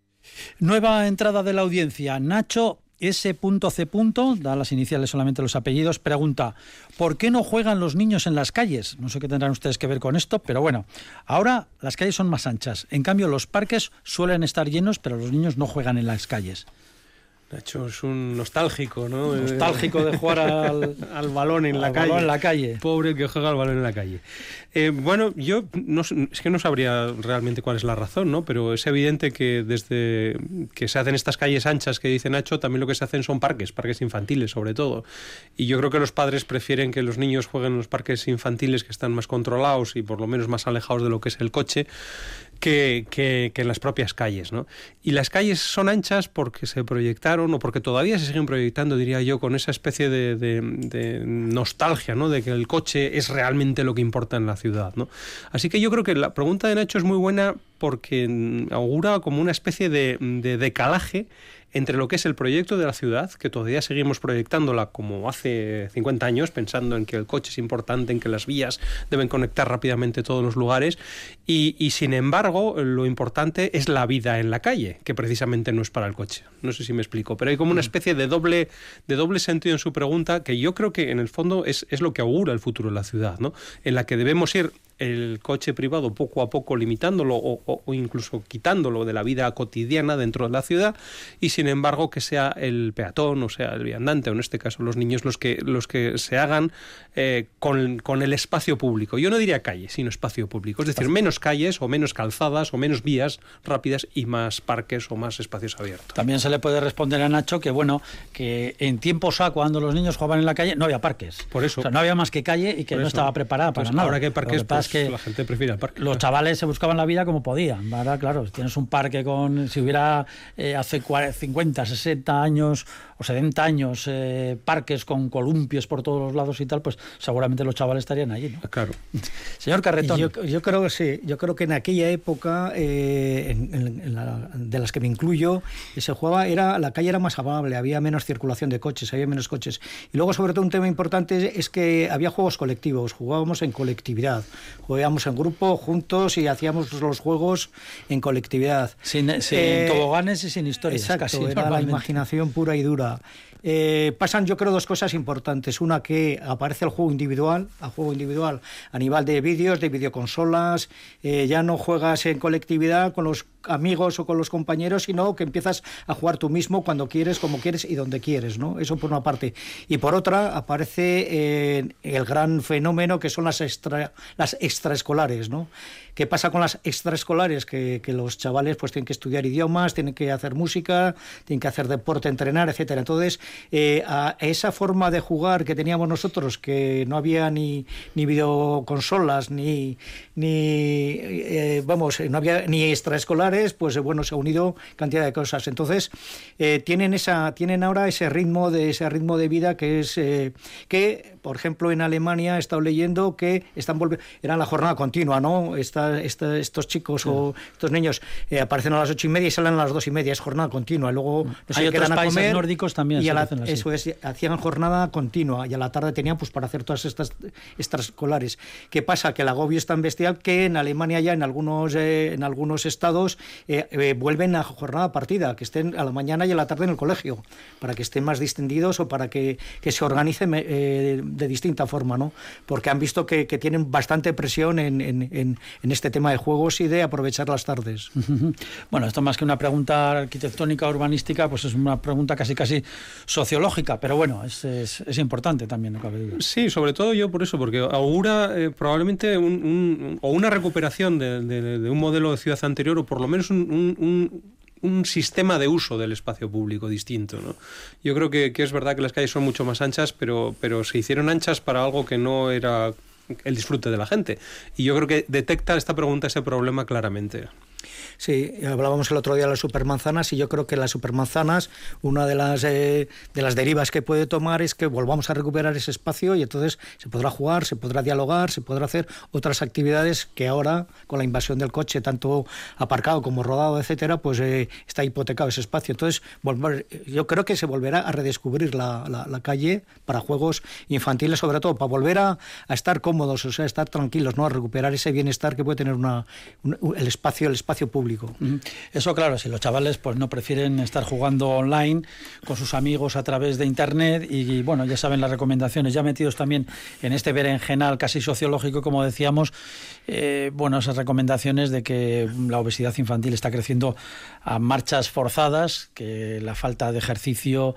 S1: Nueva entrada de la audiencia. Nacho S.C. da las iniciales solamente los apellidos, pregunta, ¿por qué no juegan los niños en las calles? No sé qué tendrán ustedes que ver con esto, pero bueno, ahora las calles son más anchas. En cambio, los parques suelen estar llenos, pero los niños no juegan en las calles.
S2: Nacho es un nostálgico, ¿no?
S1: Nostálgico de jugar al, [LAUGHS]
S2: al balón en la
S1: al
S2: calle.
S1: balón en la calle.
S2: Pobre el que juega al balón en la calle. Eh, bueno, yo no, es que no sabría realmente cuál es la razón, ¿no? Pero es evidente que desde que se hacen estas calles anchas que dice Nacho, también lo que se hacen son parques, parques infantiles sobre todo. Y yo creo que los padres prefieren que los niños jueguen en los parques infantiles que están más controlados y por lo menos más alejados de lo que es el coche que, en las propias calles, ¿no? Y las calles son anchas porque se proyectaron o porque todavía se siguen proyectando, diría yo, con esa especie de, de- de nostalgia, ¿no? De que el coche es realmente lo que importa en la ciudad, ¿no? Así que yo creo que la pregunta de Nacho es muy buena porque augura como una especie de, de decalaje entre lo que es el proyecto de la ciudad, que todavía seguimos proyectándola como hace 50 años, pensando en que el coche es importante, en que las vías deben conectar rápidamente todos los lugares, y, y sin embargo lo importante es la vida en la calle, que precisamente no es para el coche. No sé si me explico, pero hay como una especie de doble, de doble sentido en su pregunta que yo creo que en el fondo es, es lo que augura el futuro de la ciudad, ¿no? en la que debemos ir el coche privado poco a poco limitándolo o, o- o incluso quitándolo de la vida cotidiana dentro de la ciudad y sin embargo que sea el peatón o sea el viandante o en este caso los niños los que los que se hagan eh, con, con el espacio público. Yo no diría calle, sino espacio público. Es decir, menos calles o menos calzadas o menos vías rápidas y más parques o más espacios abiertos.
S1: También se le puede responder a Nacho que, bueno, que en tiempos A, cuando los niños jugaban en la calle, no había parques.
S2: Por eso.
S1: O sea, no había más que calle y que no estaba preparada para
S2: Entonces,
S1: nada.
S2: ahora que parques,
S1: Que pasa es que
S2: la gente prefiere el parque.
S1: los chavales se buscaban la vida como podían. Claro, si tienes un parque con, si hubiera eh, hace cua- 50, 60 años o 70 años eh, parques con columpios por todos los lados y tal, pues seguramente los chavales estarían allí. ¿no?
S2: Claro.
S1: Señor Carretón.
S3: Yo, yo creo que sí, yo creo que en aquella época, eh, en- en- en la- de las que me incluyo, se jugaba, era, la calle era más amable, había menos circulación de coches, había menos coches. Y luego, sobre todo, un tema importante es que había juegos colectivos, jugábamos en colectividad, jugábamos en grupo, juntos y hacíamos los juegos en colectividad.
S1: sin, sin
S3: Eh,
S1: toboganes y sin historias.
S3: Exacto,
S1: casi,
S3: era la imaginación pura y dura. Eh, pasan, yo creo, dos cosas importantes. Una, que aparece el juego individual, a juego individual a nivel de vídeos, de videoconsolas. eh, ya no juegas en colectividad con los amigos o con los compañeros, sino que empiezas a jugar tú mismo cuando quieres, como quieres y donde quieres. ¿no? Eso por una parte. Y por otra, aparece eh, el gran fenómeno que son las, extra, las extraescolares. ¿no? ¿Qué pasa con las extraescolares? Que, los chavales pues tienen que estudiar idiomas, tienen que hacer música, tienen que hacer deporte, entrenar, etcétera. Entonces, eh, a esa forma de jugar que teníamos nosotros, que no había ni, ni videoconsolas, ni, ni eh, vamos, no había ni extraescolares, pues eh, bueno, se ha unido cantidad de cosas. Entonces, tienen esa, tienen ahora ese ritmo de ese ritmo de vida que es que, por ejemplo, en Alemania he estado leyendo que están volviendo, era la jornada continua, ¿no? Esta, esta- estos chicos o estos niños eh, aparecen a las ocho y media y salen a las dos y media, es jornada continua. Luego no
S1: Hay
S3: se
S1: otros
S3: quedan a
S1: países
S3: comer
S1: nórdicos también
S3: y a la-
S1: hacen así.
S3: eso es, hacían jornada continua y a la tarde tenían pues para hacer todas estas extraescolares. ¿Qué pasa? Que el agobio es tan bestial que en Alemania ya en algunos eh, en algunos estados eh, eh, vuelven a jornada partida, que estén a la mañana y a la tarde en el colegio, para que estén más distendidos o para que, que se organicen eh, de distinta forma, ¿no? Porque han visto que, que tienen bastante presión en, en- en- en este tema de juegos y de aprovechar las tardes. [LAUGHS]
S1: Bueno, esto más que una pregunta arquitectónica urbanística, pues es una pregunta casi casi sociológica, pero bueno, es, es, es importante también, no cabe duda.
S2: Sí, sobre todo yo por eso, porque augura eh, probablemente un, un- o una recuperación de, de- de un modelo de ciudad anterior o por lo menos un, un- un- sistema de uso del espacio público distinto. ¿no? Yo creo que, que es verdad que las calles son mucho más anchas, pero, pero se hicieron anchas para algo que no era el disfrute de la gente. Y yo creo que detecta esta pregunta ese problema claramente.
S3: Sí, hablábamos el otro día de las supermanzanas y yo creo que las supermanzanas, una de las, eh, de las derivas que puede tomar es que volvamos a recuperar ese espacio y entonces se podrá jugar, se podrá dialogar, se podrá hacer otras actividades que ahora, con la invasión del coche, tanto aparcado como rodado, etcétera, pues eh, está hipotecado ese espacio. Entonces, volver, yo creo que se volverá a redescubrir la, la- calle para juegos infantiles, sobre todo, para volver a, a estar cómodos, o sea, estar tranquilos, ¿no? A recuperar ese bienestar que puede tener una, un- el espacio, el espacio público.
S1: Eso claro, si los chavales pues no prefieren estar jugando online con sus amigos a través de internet y, bueno, ya saben las recomendaciones, ya metidos también en este berenjenal casi sociológico, como decíamos, eh, bueno, esas recomendaciones de que la obesidad infantil está creciendo a marchas forzadas, que la falta de ejercicio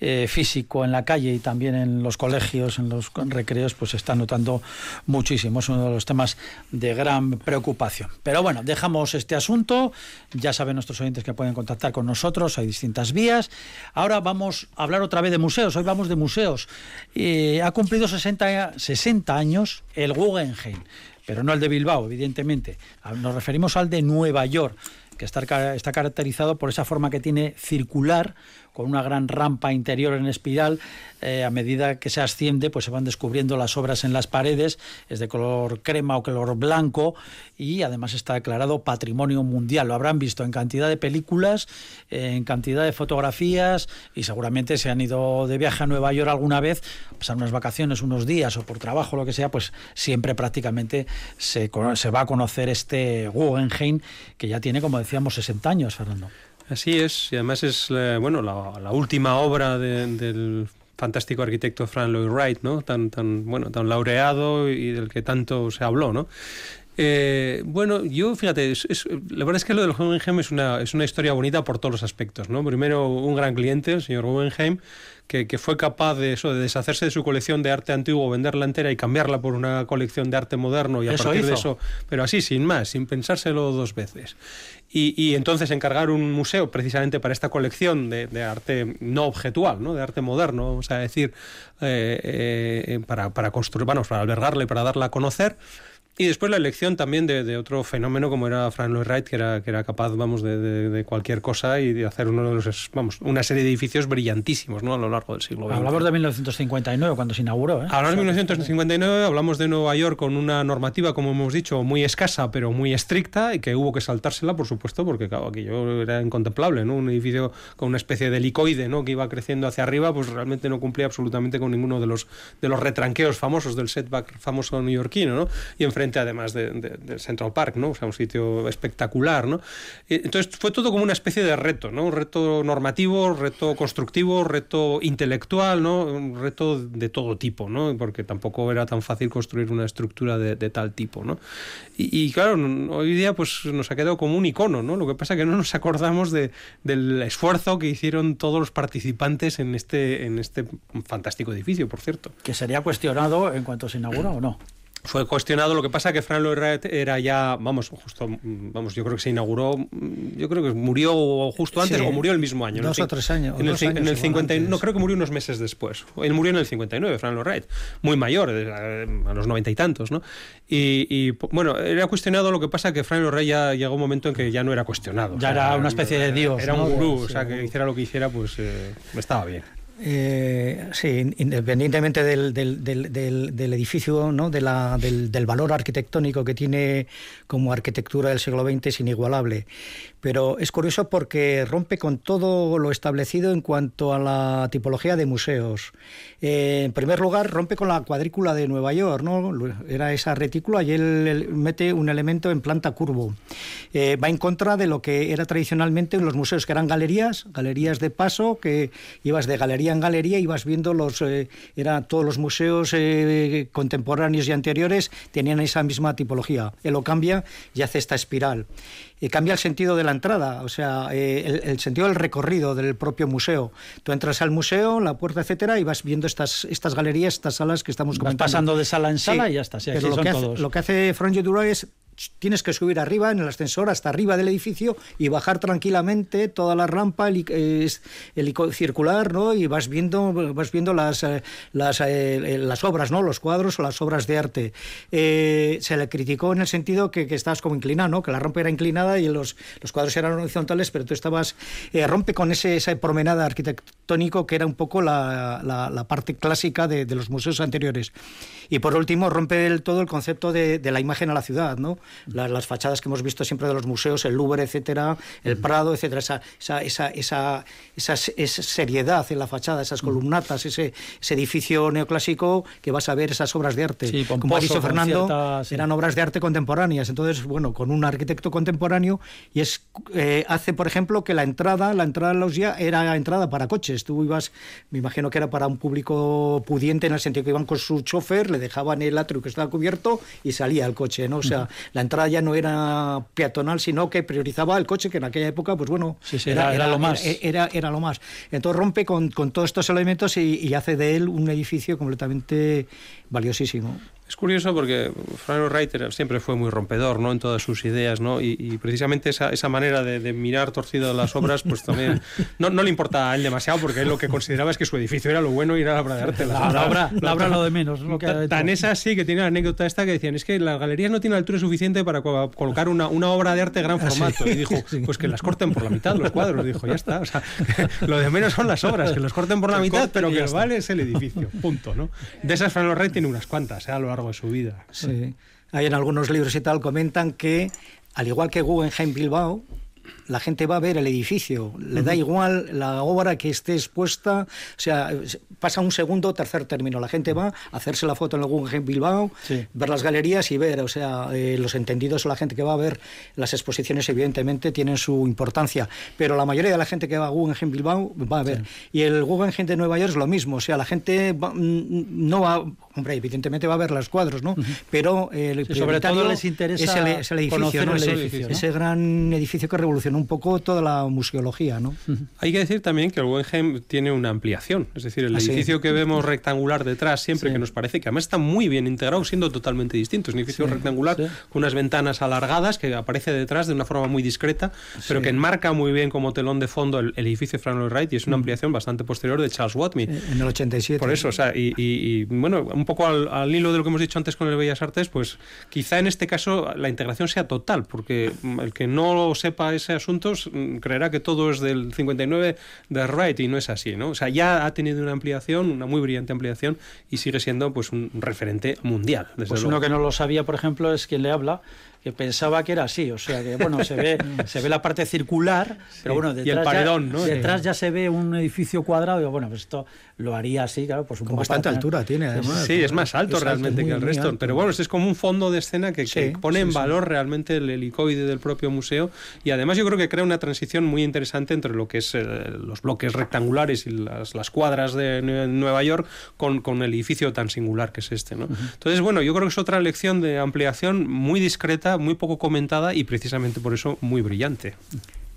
S1: eh, físico en la calle y también en los colegios, en los recreos, pues se está notando muchísimo. Es uno de los temas de gran preocupación. Pero bueno, dejamos este asunto. Ya saben nuestros oyentes que pueden contactar con nosotros, hay distintas vías. Ahora vamos a hablar otra vez de museos. Hoy vamos de museos. Eh, ha cumplido 60, 60 años el Guggenheim, pero no el de Bilbao, evidentemente. Nos referimos al de Nueva York que está, está caracterizado por esa forma que tiene circular, con una gran rampa interior en espiral. Eh, a medida que se asciende, pues se van descubriendo las obras en las paredes, es de color crema o color blanco, y además está declarado patrimonio mundial. Lo habrán visto en cantidad de películas, en cantidad de fotografías, y seguramente se han ido de viaje a Nueva York alguna vez, pasar unas vacaciones, unos días o por trabajo, lo que sea, pues siempre prácticamente se, se va a conocer este Guggenheim, que ya tiene, como decíamos, 60 años, Fernando.
S2: Así es, y además es eh, bueno la, la última obra de- del fantástico arquitecto Frank Lloyd Wright, ¿no? Tan, tan, bueno, tan laureado y del que tanto se habló, ¿no? Eh, bueno, yo fíjate, es, es, la verdad es que lo del Guggenheim es una, es una historia bonita por todos los aspectos. ¿no? Primero, un gran cliente, el señor Guggenheim, que, que, fue capaz de eso, de deshacerse de su colección de arte antiguo, venderla entera y cambiarla por una colección de arte moderno y a partir de eso, pero así, sin más, sin pensárselo dos veces. Y, y entonces encargar un museo precisamente para esta colección de, de arte no objetual, ¿no? de arte moderno, vamos a decir, eh, eh, para, para construir, bueno, para albergarla y para darla a conocer. Y después la elección también de, de, otro fenómeno como era Frank Lloyd Wright, que era, que era capaz, vamos, de, de, de, cualquier cosa y de hacer uno de los, vamos, una serie de edificios brillantísimos, ¿no? A lo largo del siglo XX.
S1: Hablamos de 1959, cuando se inauguró, ¿eh?
S2: Hablamos de 1959, hablamos de Nueva York con una normativa, como hemos dicho, muy escasa, pero muy estricta, y que hubo que saltársela, por supuesto, porque, claro, aquello era incontemplable, ¿no? Un edificio con una especie de helicoide, ¿no? Que iba creciendo hacia arriba, pues realmente no cumplía absolutamente con ninguno de los, de los retranqueos famosos del setback famoso neoyorquino, ¿no? Y enfrente, además, de, de, de, Central Park, ¿no? O sea, un sitio espectacular, ¿no? Entonces fue todo como una especie de reto, ¿no? Un reto normativo, reto constructivo, reto intelectual, ¿no? Un reto de todo tipo, ¿no? Porque tampoco era tan fácil construir una estructura de, de tal tipo, ¿no? Y, y, claro, hoy día pues nos ha quedado como un icono, ¿no? Lo que pasa es que no nos acordamos de, del esfuerzo que hicieron todos los participantes en este, en este fantástico edificio, por cierto.
S1: Que sería cuestionado en cuanto se inaugura o no
S2: fue cuestionado. Lo que pasa que Frank Lloyd Wright era ya, vamos, justo, vamos, yo creo que se inauguró, yo creo que murió justo antes
S3: sí,
S2: o murió el mismo año.
S3: Dos o tres años.
S2: En el,
S3: dos
S2: en
S3: años
S2: el 50,
S3: antes.
S2: no creo que murió unos meses después. Él murió en el 59, Frank Lloyd Wright, muy mayor, a los noventa y tantos, ¿no? Y, y, bueno, era cuestionado. Lo que pasa que Frank Lloyd Wright ya llegó un momento en que ya no era cuestionado.
S1: Ya o sea, era una especie de dios.
S2: Era
S1: ¿no?
S2: un gurú,
S1: sí,
S2: o sea, que hiciera lo que hiciera, pues eh, estaba bien.
S3: Eh, sí, independientemente del, del, del, del edificio, ¿no? de la, del, valor arquitectónico que tiene como arquitectura del siglo XX es inigualable. Pero es curioso porque rompe con todo lo establecido en cuanto a la tipología de museos. Eh, en primer lugar, rompe con la cuadrícula de Nueva York, ¿no? Era esa retícula y él, mete un elemento en planta curvo. Eh, va en contra de lo que era tradicionalmente en los museos, que eran galerías, galerías de paso, que ibas de galería en galería y vas viendo los eh, era todos los museos eh, contemporáneos y anteriores tenían esa misma tipología él lo cambia y hace esta espiral y cambia el sentido de la entrada, o sea, eh, el, el, sentido del recorrido del propio museo. Tú entras al museo, la puerta, etcétera, y vas viendo estas, estas galerías, estas salas que estamos
S1: vas
S3: comentando.
S1: pasando de sala en sala
S3: sí,
S1: y ya está. Sí,
S3: pero lo
S1: son
S3: que,
S1: todos.
S3: hace, lo que hace Franjo Duro es tienes que subir arriba en el ascensor hasta arriba del edificio y bajar tranquilamente toda la rampa es circular no y vas viendo vas viendo las eh, las, eh, las obras no los cuadros o las obras de arte. Eh, se le criticó en el sentido que, que estabas como inclinado ¿no? que la rampa era inclinada y los, los cuadros eran horizontales pero tú estabas eh, rompe con ese esa promenada arquitectónico que era un poco la, la, la parte clásica de, de, los museos anteriores. Y por último rompe del todo el concepto de, de la imagen a la ciudad no las, las, fachadas que hemos visto siempre de los museos, el Louvre, etcétera, el Prado, etcétera, esa, esa, esa, esa, seriedad en la fachada, esas columnatas, ese, ese, edificio neoclásico que vas a ver esas obras de arte.
S1: Sí, pomposo,
S3: Como ha dicho Fernando,
S1: cierta, sí.
S3: eran obras de arte contemporáneas. Entonces, bueno, con un arquitecto contemporáneo y es eh, hace, por ejemplo, que la entrada, la entrada en los ya era entrada para coches. Tú ibas, me imagino que era para un público pudiente en el sentido que iban con su chofer, le dejaban el atrio que estaba cubierto y salía el coche, ¿no? O sea, uh -huh. la entrada ya no era peatonal, sino que priorizaba el coche, que en aquella época, pues bueno,
S1: sí, sí, era, era, era, lo más.
S3: Era, era, era, lo más. Entonces rompe con, con todos estos elementos y, y, hace de él un edificio completamente valiosísimo.
S2: Es curioso porque Frank Wright siempre fue muy rompedor ¿no? en todas sus ideas ¿no? y, y precisamente esa, esa manera de, de, mirar torcido las obras pues también no, no, le importa a él demasiado porque él lo que consideraba es que su edificio era lo bueno y era la obra de arte.
S1: La, la, obra, la obra lo de menos. Lo que
S2: tan, tan es así que tiene la anécdota esta que decían es que las galerías no tienen altura suficiente para co colocar una, una, obra de arte de gran formato y dijo pues que las corten por la mitad los cuadros dijo ya está o sea, [LAUGHS] lo de menos son las obras que los corten por la mitad pero que vale es el edificio punto ¿no? de esas Frank Wright tiene unas cuantas ¿eh? a lo largo su vida
S3: Sí. Hay en algunos libros y tal comentan que, al igual que Guggenheim Bilbao, la gente va a ver el edificio, le da igual la obra que esté expuesta, o sea, pasa un segundo, tercer término, la gente va a hacerse la foto en el Guggenheim Bilbao, ver las galerías y ver, o sea, eh, los entendidos o la gente que va a ver las exposiciones evidentemente tienen su importancia, pero la mayoría de la gente que va a Guggenheim Bilbao va a ver. Y el Guggenheim de Nueva York es lo mismo, o sea, la gente mm, no va, hombre, evidentemente va a ver los cuadros, ¿no? Pero el
S1: sobre todo les interesa
S3: es el, edificio, ¿no? ese, gran edificio que revolucionó un poco toda la museología, ¿no?
S2: Hay que decir también que el Guggenheim tiene una ampliación, es decir, el ah, edificio que vemos rectangular detrás siempre que nos parece que además está muy bien integrado, siendo totalmente distinto, es un edificio rectangular con unas ventanas alargadas que aparece detrás de una forma muy discreta, pero que enmarca muy bien como telón de fondo el, edificio de Frank Lloyd Wright y es una mm. ampliación bastante posterior de Charles Watney.
S3: En el 87.
S2: Por eso, o sea, y, bueno, un poco al, hilo de lo que hemos dicho antes con el Bellas Artes, pues quizá en este caso la integración sea total, porque el que no sepa ese asunto mm, creerá que todo es del 59 de Wright y no es así, ¿no? O sea, ya ha tenido una ampliación, una muy brillante ampliación y sigue siendo pues un referente mundial. Desde
S1: pues uno que no lo sabía, por ejemplo, es quien le habla, que pensaba que era así, o sea que bueno, se ve, se ve la parte circular, pero bueno, detrás,
S2: y el paredón,
S1: ya, detrás ya se ve un edificio cuadrado, y bueno, pues esto lo haría así, claro, pues un
S3: Con bastante altura tiene además.
S2: Sí, es más alto realmente que el resto, pero bueno, es como un fondo de escena que, pone en valor realmente el helicoide del propio museo y además yo creo que crea una transición muy interesante entre lo que es eh, los bloques rectangulares y las, las cuadras de Nueva York con, con, el edificio tan singular que es este, ¿no? Entonces, bueno, yo creo que es otra lección de ampliación muy discreta muy poco comentada y precisamente por eso muy brillante.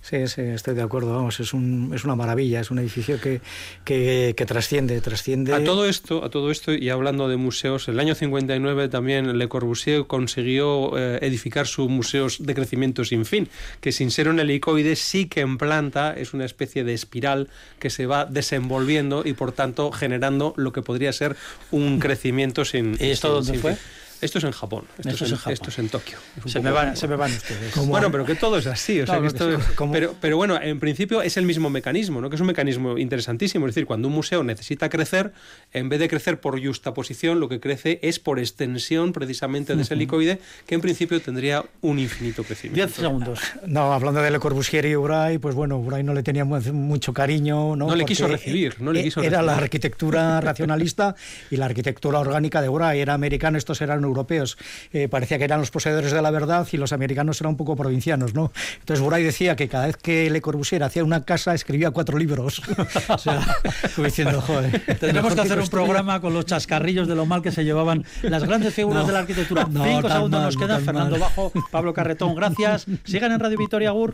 S3: Sí, sí, estoy de acuerdo. Vamos, es, un, es una maravilla, es un edificio que, que, trasciende, trasciende.
S2: A todo esto, a todo esto y hablando de museos, el año 59 también Le Corbusier consiguió eh, edificar sus museos de crecimiento sin fin, que sin ser un helicoide sí que en planta es una especie de espiral que se va desenvolviendo y por tanto generando lo que podría ser un crecimiento sin.
S1: ¿Y esto dónde fue?
S2: Esto es en Japón. Esto, es, en, Esto es en Tokio.
S1: Se me, van, se me, van, ustedes.
S2: Bueno, pero que todo es así. O sea, que esto, pero, pero bueno, en principio es el mismo mecanismo, ¿no? que es un mecanismo interesantísimo. Es decir, cuando un museo necesita crecer, en vez de crecer por justaposición, lo que crece es por extensión precisamente de ese helicoide, que en principio tendría un infinito crecimiento.
S1: Diez segundos.
S3: No, hablando de Le Corbusier y Uray, pues bueno, Uray no le tenía mucho cariño. No,
S2: no le quiso recibir. No le quiso
S3: era la arquitectura racionalista y la arquitectura orgánica de Uray. Era americano, estos eran europeos eh, parecía que eran los poseedores de la verdad y los americanos eran un poco provincianos, ¿no? Entonces Buray decía que cada vez que Le Corbusier hacía una casa escribía cuatro libros. [LAUGHS] o sea, diciendo, joder.
S1: Tendremos que hacer un programa con los chascarrillos de lo mal que se llevaban las grandes figuras de la arquitectura. Cinco segundos nos quedan. Fernando Bajo, Pablo Carretón, gracias. Sigan en Radio Vitoria Gur.